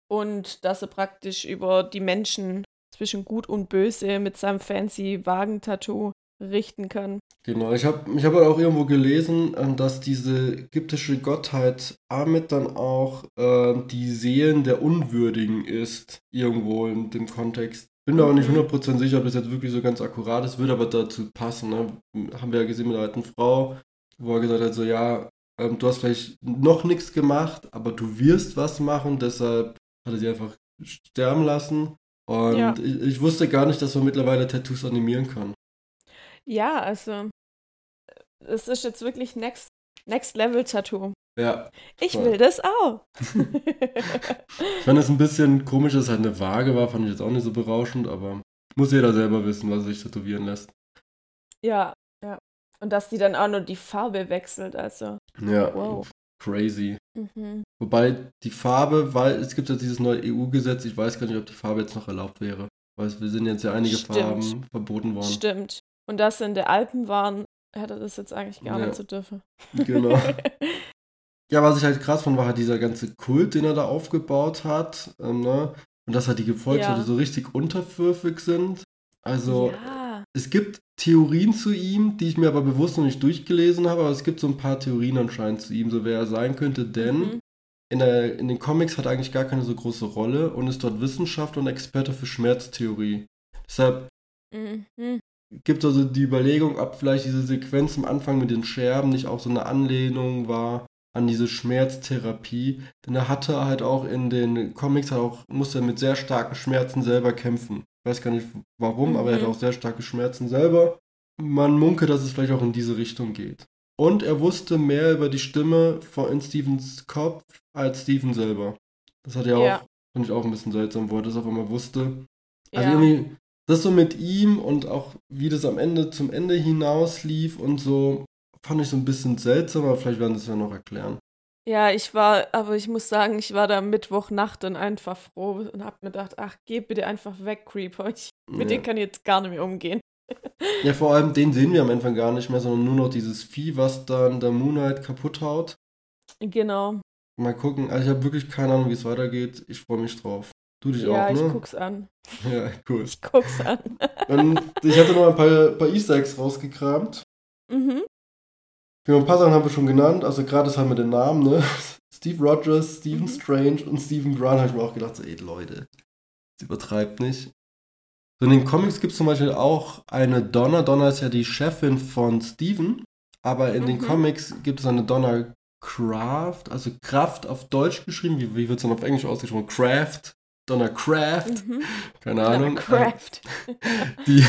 S2: Und dass er praktisch über die Menschen zwischen Gut und Böse mit seinem fancy Wagentattoo richten kann.
S1: Genau. Ich habe ich hab auch irgendwo gelesen, ähm, dass diese ägyptische Gottheit Amit dann auch ähm, die Seelen der Unwürdigen ist. Irgendwo in dem Kontext. Bin mir aber nicht
S2: Mhm.
S1: 100% sicher, ob das jetzt wirklich so ganz akkurat ist, würde aber dazu passen. Ne? Haben wir ja gesehen mit der alten Frau, wo er gesagt hat, so ja, ähm, du hast vielleicht noch nichts gemacht, aber du wirst was machen, deshalb hat er sie einfach sterben lassen. Und
S2: Ja.
S1: ich, ich wusste gar nicht, dass man mittlerweile Tattoos animieren kann.
S2: Ja, also es ist jetzt wirklich Next, Next Level Tattoo.
S1: Ja,
S2: Ich
S1: Voll.
S2: will das auch.
S1: ich fand es ein bisschen komisch, dass es halt eine Waage war, fand ich jetzt auch nicht so berauschend, aber muss jeder selber wissen, was er sich tätowieren lässt.
S2: ja, ja. Und dass die dann auch nur die Farbe wechselt, also.
S1: Ja,
S2: Wow.
S1: crazy.
S2: Mhm.
S1: Wobei die Farbe, weil es gibt ja dieses neue EU-Gesetz, ich weiß gar nicht, ob die Farbe jetzt noch erlaubt wäre. Weil wir sind jetzt ja einige
S2: Stimmt.
S1: Farben verboten worden.
S2: Stimmt. Und dass sie in der Alpen waren, hätte das jetzt eigentlich gar
S1: Ja.
S2: nicht so dürfen.
S1: Genau. Ja, was ich halt krass fand, war halt dieser ganze Kult, den er da aufgebaut hat. Ähm, ne? Und dass halt die Gefolgsleute
S2: Ja.
S1: so richtig unterwürfig sind. Also,
S2: ja.
S1: es gibt Theorien zu ihm, die ich mir aber bewusst noch nicht durchgelesen habe, aber es gibt so ein paar Theorien anscheinend zu ihm, so wer er sein könnte, denn
S2: Mhm.
S1: in, der, in den Comics hat er eigentlich gar keine so große Rolle und ist dort Wissenschaftler und Experte für Schmerztheorie. Deshalb
S2: Mhm.
S1: Gibt es also die Überlegung, ob vielleicht diese Sequenz am Anfang mit den Scherben nicht auch so eine Anlehnung war an diese Schmerztherapie. Denn er hatte halt auch in den Comics halt auch, musste er mit sehr starken Schmerzen selber kämpfen. Ich weiß gar nicht warum, aber er hatte
S2: Mhm.
S1: auch sehr starke Schmerzen selber. Man munkelt, dass es vielleicht auch in diese Richtung geht. Und er wusste mehr über die Stimme von in Stevens Kopf als Steven selber. Das hat er
S2: Ja.
S1: auch, fand ich auch ein bisschen seltsam, wo er das auf einmal wusste. Also
S2: ja.
S1: irgendwie, das so mit ihm und auch wie das am Ende zum Ende hinaus lief und so, fand ich so ein bisschen seltsam, aber vielleicht werden sie es ja noch erklären.
S2: ja, ich war, aber ich muss sagen, ich war da Mittwochnacht dann einfach froh und hab mir gedacht, ach, geh bitte einfach weg, Creeper. Ich, mit
S1: Ja.
S2: dem kann ich jetzt gar nicht mehr umgehen.
S1: ja, vor allem den sehen wir am Anfang gar nicht mehr, sondern nur noch dieses Vieh, was dann der Moonlight kaputt haut.
S2: Genau.
S1: Mal gucken, also ich habe wirklich keine Ahnung, wie es weitergeht. Ich freue mich drauf. Du dich
S2: Ja,
S1: auch,
S2: ich
S1: ne?
S2: guck's an.
S1: Ja, cool.
S2: Ich guck's an.
S1: Und ich hatte noch ein paar, paar Easter Eggs rausgekramt.
S2: mhm.
S1: Ja, ein paar Sachen haben wir schon genannt, also gerade das halt mit den Namen, ne? Steve Rogers, Stephen
S2: Mhm.
S1: Strange und Stephen Grant habe ich mir auch gedacht, so, ey Leute, das übertreibt nicht. So in den Comics gibt es zum Beispiel auch eine Donna. Donna ist ja die Chefin von Steven, aber in mhm. den Comics gibt es eine Donna Craft, also Kraft auf Deutsch geschrieben. Wie, wie wird es dann auf Englisch ausgesprochen? Craft. Donna Craft. Mhm. Keine Ahnung. Craft. Die,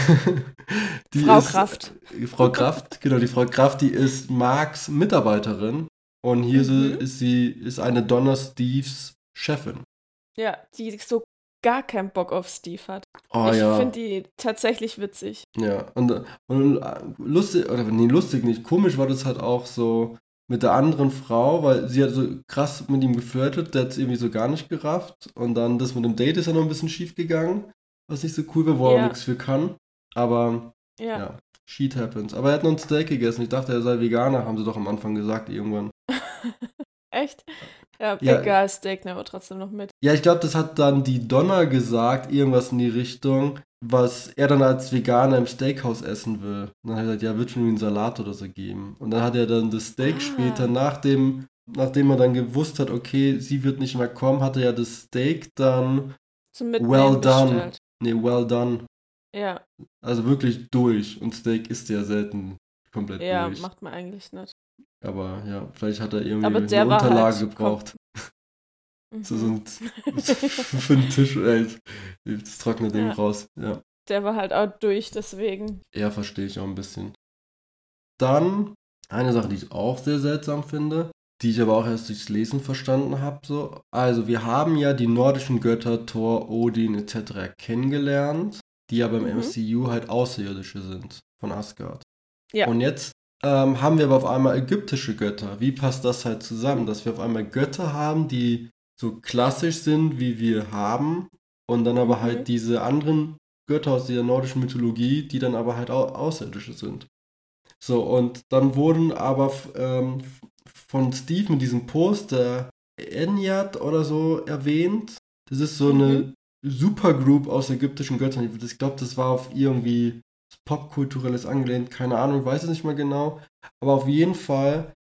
S1: die
S2: Frau
S1: ist,
S2: Kraft.
S1: Frau Kraft, genau, die Frau Kraft, die ist Marks Mitarbeiterin und hier mhm. ist sie ist eine Donna Steves Chefin.
S2: Ja, die so gar keinen Bock auf Steve hat.
S1: Oh,
S2: ich
S1: ja.
S2: finde die tatsächlich witzig.
S1: Ja, und, und lustig, oder nee, lustig nicht, komisch war das halt auch so mit der anderen Frau, weil sie hat so krass mit ihm geflirtet, der hat es irgendwie so gar nicht gerafft. Und dann das mit dem Date ist ja noch ein bisschen schief gegangen, was nicht so cool war, wo er ja. nichts für kann. Aber ja. ja, shit happens. Aber er hat noch ein Steak gegessen. Ich dachte, er sei Veganer, haben sie doch am Anfang gesagt irgendwann.
S2: Echt? Ja, ja, egal, Steak, aber trotzdem noch mit.
S1: Ja, ich glaube, das hat dann die Donner gesagt, irgendwas in die Richtung, was er dann als Veganer im Steakhouse essen will. Und dann hat er gesagt, ja, wird schon einen Salat oder so geben. Und dann hat er dann das Steak ah. später, nachdem, nachdem er dann gewusst hat, okay, sie wird nicht mehr kommen, hat er ja das Steak dann
S2: Zum well done. Bestellt.
S1: Nee, well done.
S2: Ja.
S1: Also wirklich durch. Und Steak ist ja selten komplett
S2: ja,
S1: durch.
S2: Ja, macht man eigentlich nicht.
S1: Aber ja, vielleicht hat er irgendwie eine Unterlage halt gebraucht. so, so ein, für den Tisch, ey, das trocknet ja. raus. Ja.
S2: Der war halt auch durch, deswegen.
S1: Ja, verstehe ich auch ein bisschen. Dann eine Sache, die ich auch sehr seltsam finde, die ich aber auch erst durchs Lesen verstanden habe. So. Also, wir haben ja die nordischen Götter Thor, Odin etc. kennengelernt, die aber im mhm. MCU halt Außerirdische sind von Asgard. Ja. Und jetzt ähm, haben wir aber auf einmal ägyptische Götter. Wie passt das halt zusammen, dass wir auf einmal Götter haben, die so klassisch sind, wie wir haben, und dann aber halt mhm. diese anderen Götter aus der nordischen Mythologie, die dann aber halt auch außerirdische sind. So, und dann wurden aber ähm, von Steve mit diesem Poster Enyat oder so erwähnt. Das ist so eine mhm. Supergroup aus ägyptischen Göttern. Ich glaube, das war auf irgendwie popkulturelles angelehnt, keine Ahnung, weiß es nicht mehr genau. Aber auf jeden Fall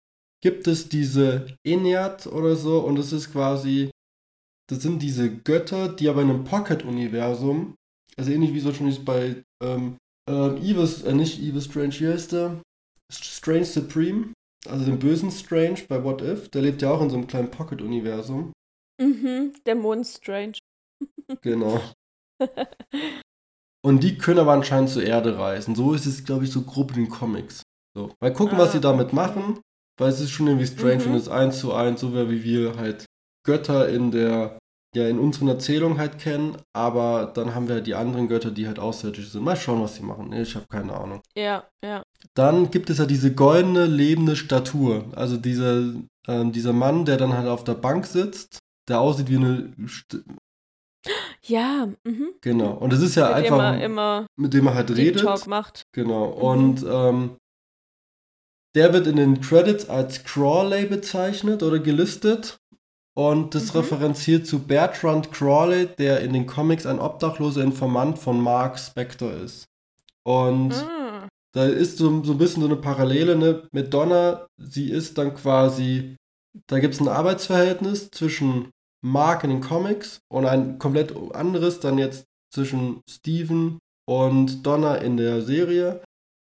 S1: gibt es diese Enyat oder so und es ist quasi, das sind diese Götter, die aber in einem Pocket-Universum, also ähnlich wie so schon ist bei ähm, ähm, Evil, äh, nicht Evil Strange, hier ist der Strange Supreme, also den bösen Strange bei What If, der lebt ja auch in so einem kleinen Pocket-Universum.
S2: Mhm, der Mond Strange.
S1: genau. Und die können aber anscheinend zur Erde reisen. So ist es, glaube ich, so grob in den Comics. So. Mal gucken, ah. was sie damit machen, weil es ist schon irgendwie strange, mhm. wenn es eins zu eins so wäre, wie wir halt Götter in der, ja, in unseren Erzählungen halt kennen, aber dann haben wir halt die anderen Götter, die halt außerirdisch sind. Mal schauen, was sie machen. Ich habe keine Ahnung.
S2: Ja, ja.
S1: Dann gibt es ja diese goldene, lebende Statur. Also dieser, ähm, dieser Mann, der dann halt auf der Bank sitzt, der aussieht wie eine
S2: ja, mhm.
S1: Genau. Und es ist ja mit einfach,
S2: dem immer
S1: mit dem er halt redet.
S2: Talk macht.
S1: Genau. Mhm. Und ähm, der wird in den Credits als Crawley bezeichnet oder gelistet. Und das mhm. referenziert zu Bertrand Crawley, der in den Comics ein obdachloser Informant von Mark Spector ist. Und mhm. da ist so, so ein bisschen so eine Parallele ne? mit Donna. Sie ist dann quasi, da gibt es ein Arbeitsverhältnis zwischen Mark in den Comics und ein komplett anderes dann jetzt zwischen Steven und Donna in der Serie.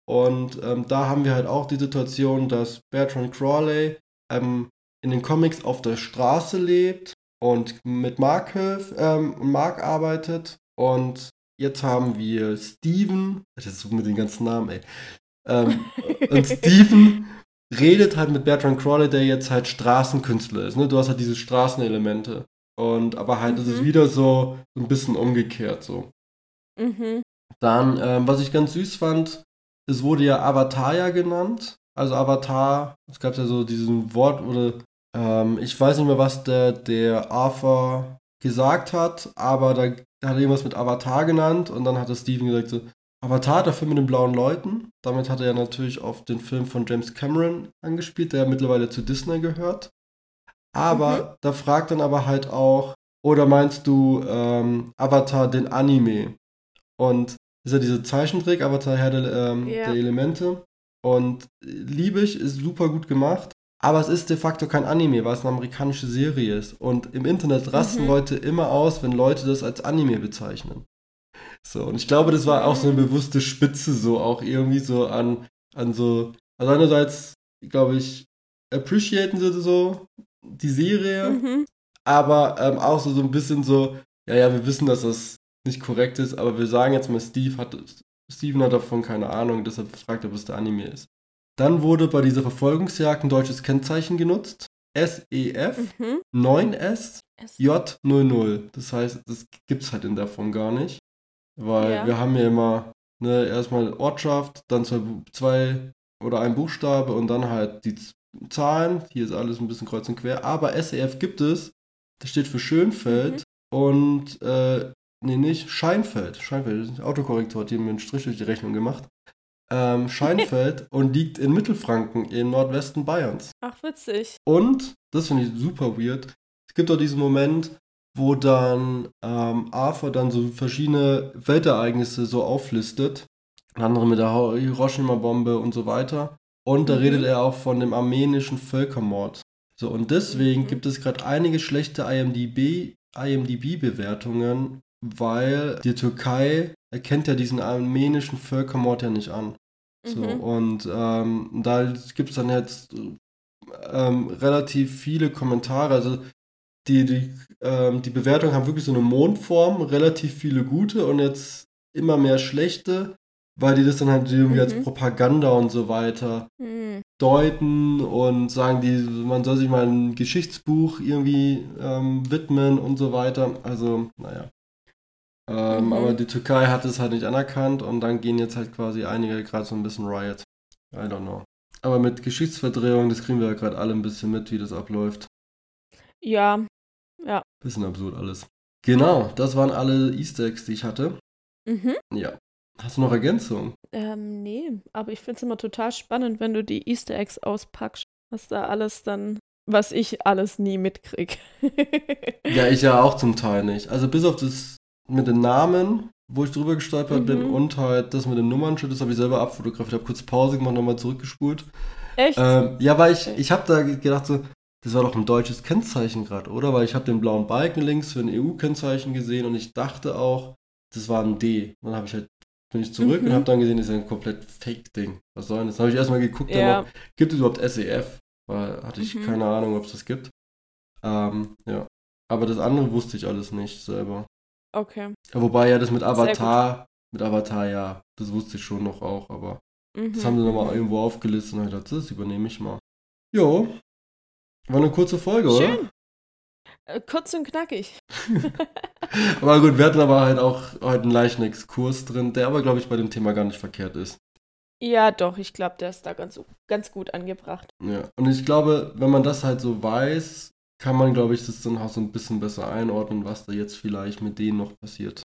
S1: Und ähm, da haben wir halt auch die Situation, dass Bertrand Crawley ähm, in den Comics auf der Straße lebt und mit Mark, hilft, ähm, Mark arbeitet. Und jetzt haben wir Steven, das ist so mit den ganzen Namen, ey. Ähm, und Steven redet halt mit Bertrand Crawley, der jetzt halt Straßenkünstler ist. Ne? Du hast halt diese Straßenelemente. Und aber halt mhm. ist es wieder so, ein bisschen umgekehrt so. Mhm. Dann, ähm, was ich ganz süß fand, es wurde ja Avatar ja genannt. Also Avatar, es gab ja so diesen Wort oder ähm, ich weiß nicht mehr, was der, der Arthur gesagt hat, aber da, da hat er irgendwas mit Avatar genannt und dann hat der Steven gesagt so, Avatar, der Film mit den blauen Leuten. Damit hat er ja natürlich auf den Film von James Cameron angespielt, der mittlerweile zu Disney gehört. Aber mhm. da fragt dann aber halt auch, oder meinst du ähm, Avatar den Anime? Und ist ja diese Zeichentrick, Avatar Herr der, ähm, ja. der Elemente. Und liebe ich, ist super gut gemacht. Aber es ist de facto kein Anime, weil es eine amerikanische Serie ist. Und im Internet rasten mhm. Leute immer aus, wenn Leute das als Anime bezeichnen. So, und ich glaube, das war auch so eine bewusste Spitze, so auch irgendwie so an, an so, also einerseits, glaube ich, appreciaten sie so die Serie, mhm. aber ähm, auch so, so ein bisschen so, ja, ja, wir wissen, dass das nicht korrekt ist, aber wir sagen jetzt mal, Steve hat, Steven hat davon keine Ahnung, deshalb fragt er, was der Anime ist. Dann wurde bei dieser Verfolgungsjagd ein deutsches Kennzeichen genutzt. SEF mhm. 9S J00. Das heißt, das gibt es halt in der Form gar nicht. Weil ja. wir haben ja immer ne, erstmal Ortschaft, dann zwei, zwei oder ein Buchstabe und dann halt die Zahlen. Hier ist alles ein bisschen kreuz und quer. Aber SEF gibt es. Das steht für Schönfeld mhm. und äh, nee, nicht Scheinfeld. Scheinfeld, Autokorrektor hat hier mir einen Strich durch die Rechnung gemacht ähm, Scheinfeld und liegt in Mittelfranken im Nordwesten Bayerns.
S2: Ach, witzig.
S1: Und, das finde ich super weird, es gibt auch diesen Moment, wo dann ähm, Arthur dann so verschiedene Weltereignisse so auflistet. Andere mit der Hiroshima-Bombe und so weiter. Und da mhm. redet er auch von dem armenischen Völkermord. So, und deswegen mhm. gibt es gerade einige schlechte IMDb, IMDb-Bewertungen, weil die Türkei erkennt ja diesen armenischen Völkermord ja nicht an. So, mhm. Und ähm, da gibt es dann jetzt ähm, relativ viele Kommentare. Also die, die, ähm, die Bewertungen haben wirklich so eine Mondform, relativ viele gute und jetzt immer mehr schlechte, weil die das dann halt irgendwie mhm. als Propaganda und so weiter mhm. deuten und sagen, die, man soll sich mal ein Geschichtsbuch irgendwie ähm, widmen und so weiter. Also, naja. Ähm, mhm. Aber die Türkei hat es halt nicht anerkannt und dann gehen jetzt halt quasi einige gerade so ein bisschen Riot. I don't know. Aber mit Geschichtsverdrehung, das kriegen wir ja gerade alle ein bisschen mit, wie das abläuft.
S2: Ja, ja.
S1: Bisschen absurd alles. Genau, das waren alle Easter Eggs, die ich hatte. Mhm. Ja. Hast du noch Ergänzungen?
S2: Ähm, nee, aber ich finde es immer total spannend, wenn du die Easter Eggs auspackst, was da alles dann, was ich alles nie mitkrieg.
S1: ja, ich ja auch zum Teil nicht. Also bis auf das mit den Namen, wo ich drüber gestolpert mhm. bin und halt das mit den Nummernschild, das habe ich selber abfotografiert. Ich habe kurz Pause gemacht, nochmal zurückgespult.
S2: Echt?
S1: Ähm, ja, weil ich, ich habe da gedacht so, das war doch ein deutsches Kennzeichen gerade, oder? Weil ich habe den blauen Balken links für ein EU-Kennzeichen gesehen und ich dachte auch, das war ein D. dann habe ich halt, bin ich zurück mhm. und habe dann gesehen, das ist ein komplett Fake-Ding. Was soll denn das? Dann habe ich erstmal geguckt, ja. noch, gibt es überhaupt SEF? Weil hatte ich mhm. keine Ahnung, ob es das gibt. Ähm, ja. Aber das andere wusste ich alles nicht selber.
S2: Okay.
S1: Wobei ja das mit Avatar, mit Avatar ja, das wusste ich schon noch auch, aber mhm. das haben sie nochmal irgendwo aufgelistet und ich dachte, das übernehme ich mal. Jo, war eine kurze Folge, Schön. oder?
S2: Äh, kurz und knackig.
S1: aber gut, wir hatten aber halt auch heute einen leichten Exkurs drin, der aber, glaube ich, bei dem Thema gar nicht verkehrt ist.
S2: Ja, doch, ich glaube, der ist da ganz, ganz gut angebracht.
S1: Ja, und ich glaube, wenn man das halt so weiß, kann man, glaube ich, das dann auch so ein bisschen besser einordnen, was da jetzt vielleicht mit denen noch passiert.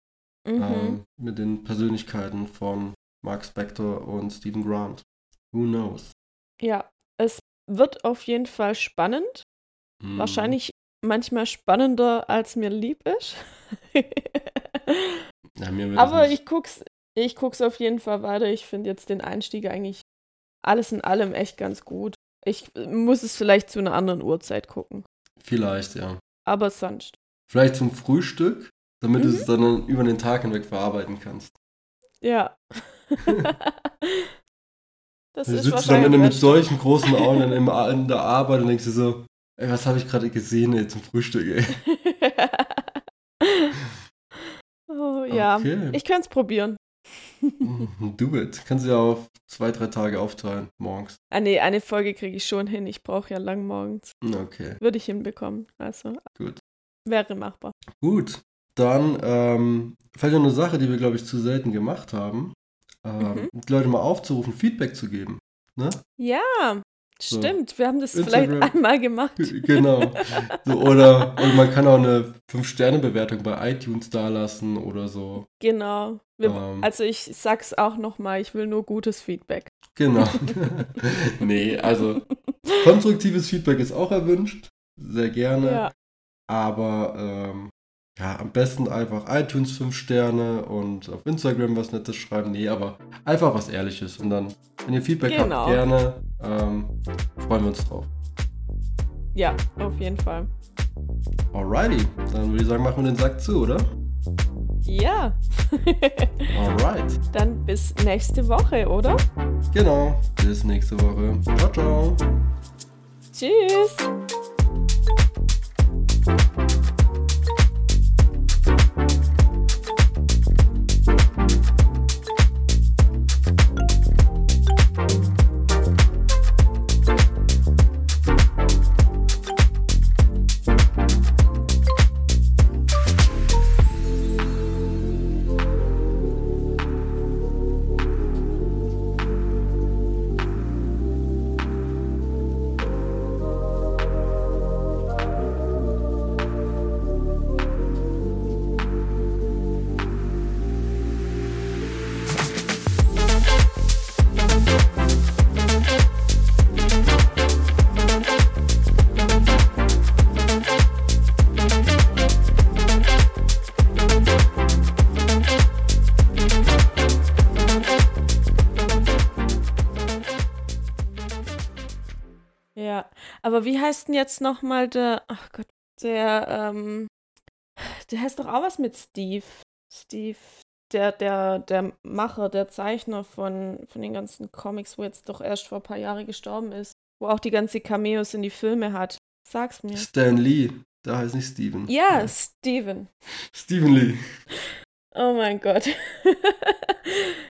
S1: Mhm. Ähm, mit den Persönlichkeiten von Mark Spector und Stephen Grant. Who knows?
S2: Ja, es wird auf jeden Fall spannend. Mhm. Wahrscheinlich manchmal spannender, als mir lieb ist. ja, mir Aber ich guck's, ich guck's auf jeden Fall weiter. Ich finde jetzt den Einstieg eigentlich alles in allem echt ganz gut. Ich muss es vielleicht zu einer anderen Uhrzeit gucken.
S1: Vielleicht, ja.
S2: Aber sonst.
S1: Vielleicht zum Frühstück, damit mhm. du es dann über den Tag hinweg verarbeiten kannst.
S2: Ja.
S1: das du sitzt dann mit solchen großen Augen in, in der Arbeit und denkst dir so, ey, was habe ich gerade gesehen ey, zum Frühstück, ey.
S2: oh ja, okay. ich könnte es probieren.
S1: Do it. Kannst du ja auf zwei, drei Tage aufteilen, morgens.
S2: Ah, nee, eine Folge kriege ich schon hin. Ich brauche ja lang morgens.
S1: Okay.
S2: Würde ich hinbekommen. Also.
S1: Gut.
S2: Wäre machbar.
S1: Gut. Dann ähm, vielleicht noch eine Sache, die wir, glaube ich, zu selten gemacht haben. Ähm, mhm. Die Leute mal aufzurufen, Feedback zu geben. Ne?
S2: Ja, Stimmt, wir haben das Instagram. vielleicht einmal gemacht.
S1: Genau. So, oder, oder man kann auch eine 5-Sterne-Bewertung bei iTunes dalassen oder so.
S2: Genau. Wir, ähm, also ich sag's auch nochmal, ich will nur gutes Feedback.
S1: Genau. nee, also konstruktives Feedback ist auch erwünscht. Sehr gerne. Ja. Aber ähm, ja, am besten einfach iTunes 5 Sterne und auf Instagram was Nettes schreiben. Nee, aber einfach was Ehrliches. Und dann, wenn ihr Feedback genau. habt, gerne. Ähm, freuen wir uns drauf.
S2: Ja, auf jeden Fall.
S1: Alrighty, dann würde ich sagen, machen wir den Sack zu, oder?
S2: Ja.
S1: Alright.
S2: Dann bis nächste Woche, oder?
S1: Genau, bis nächste Woche. Ciao, ciao.
S2: Tschüss. Heißt denn jetzt nochmal der, ach Gott, der, ähm, der heißt doch auch was mit Steve. Steve, der, der, der Macher, der Zeichner von, von den ganzen Comics, wo jetzt doch erst vor ein paar Jahren gestorben ist. Wo auch die ganze Cameos in die Filme hat. Sag's mir.
S1: Stan Lee. Da heißt nicht Steven.
S2: Ja, ja. Steven.
S1: Steven Lee.
S2: Oh mein Gott.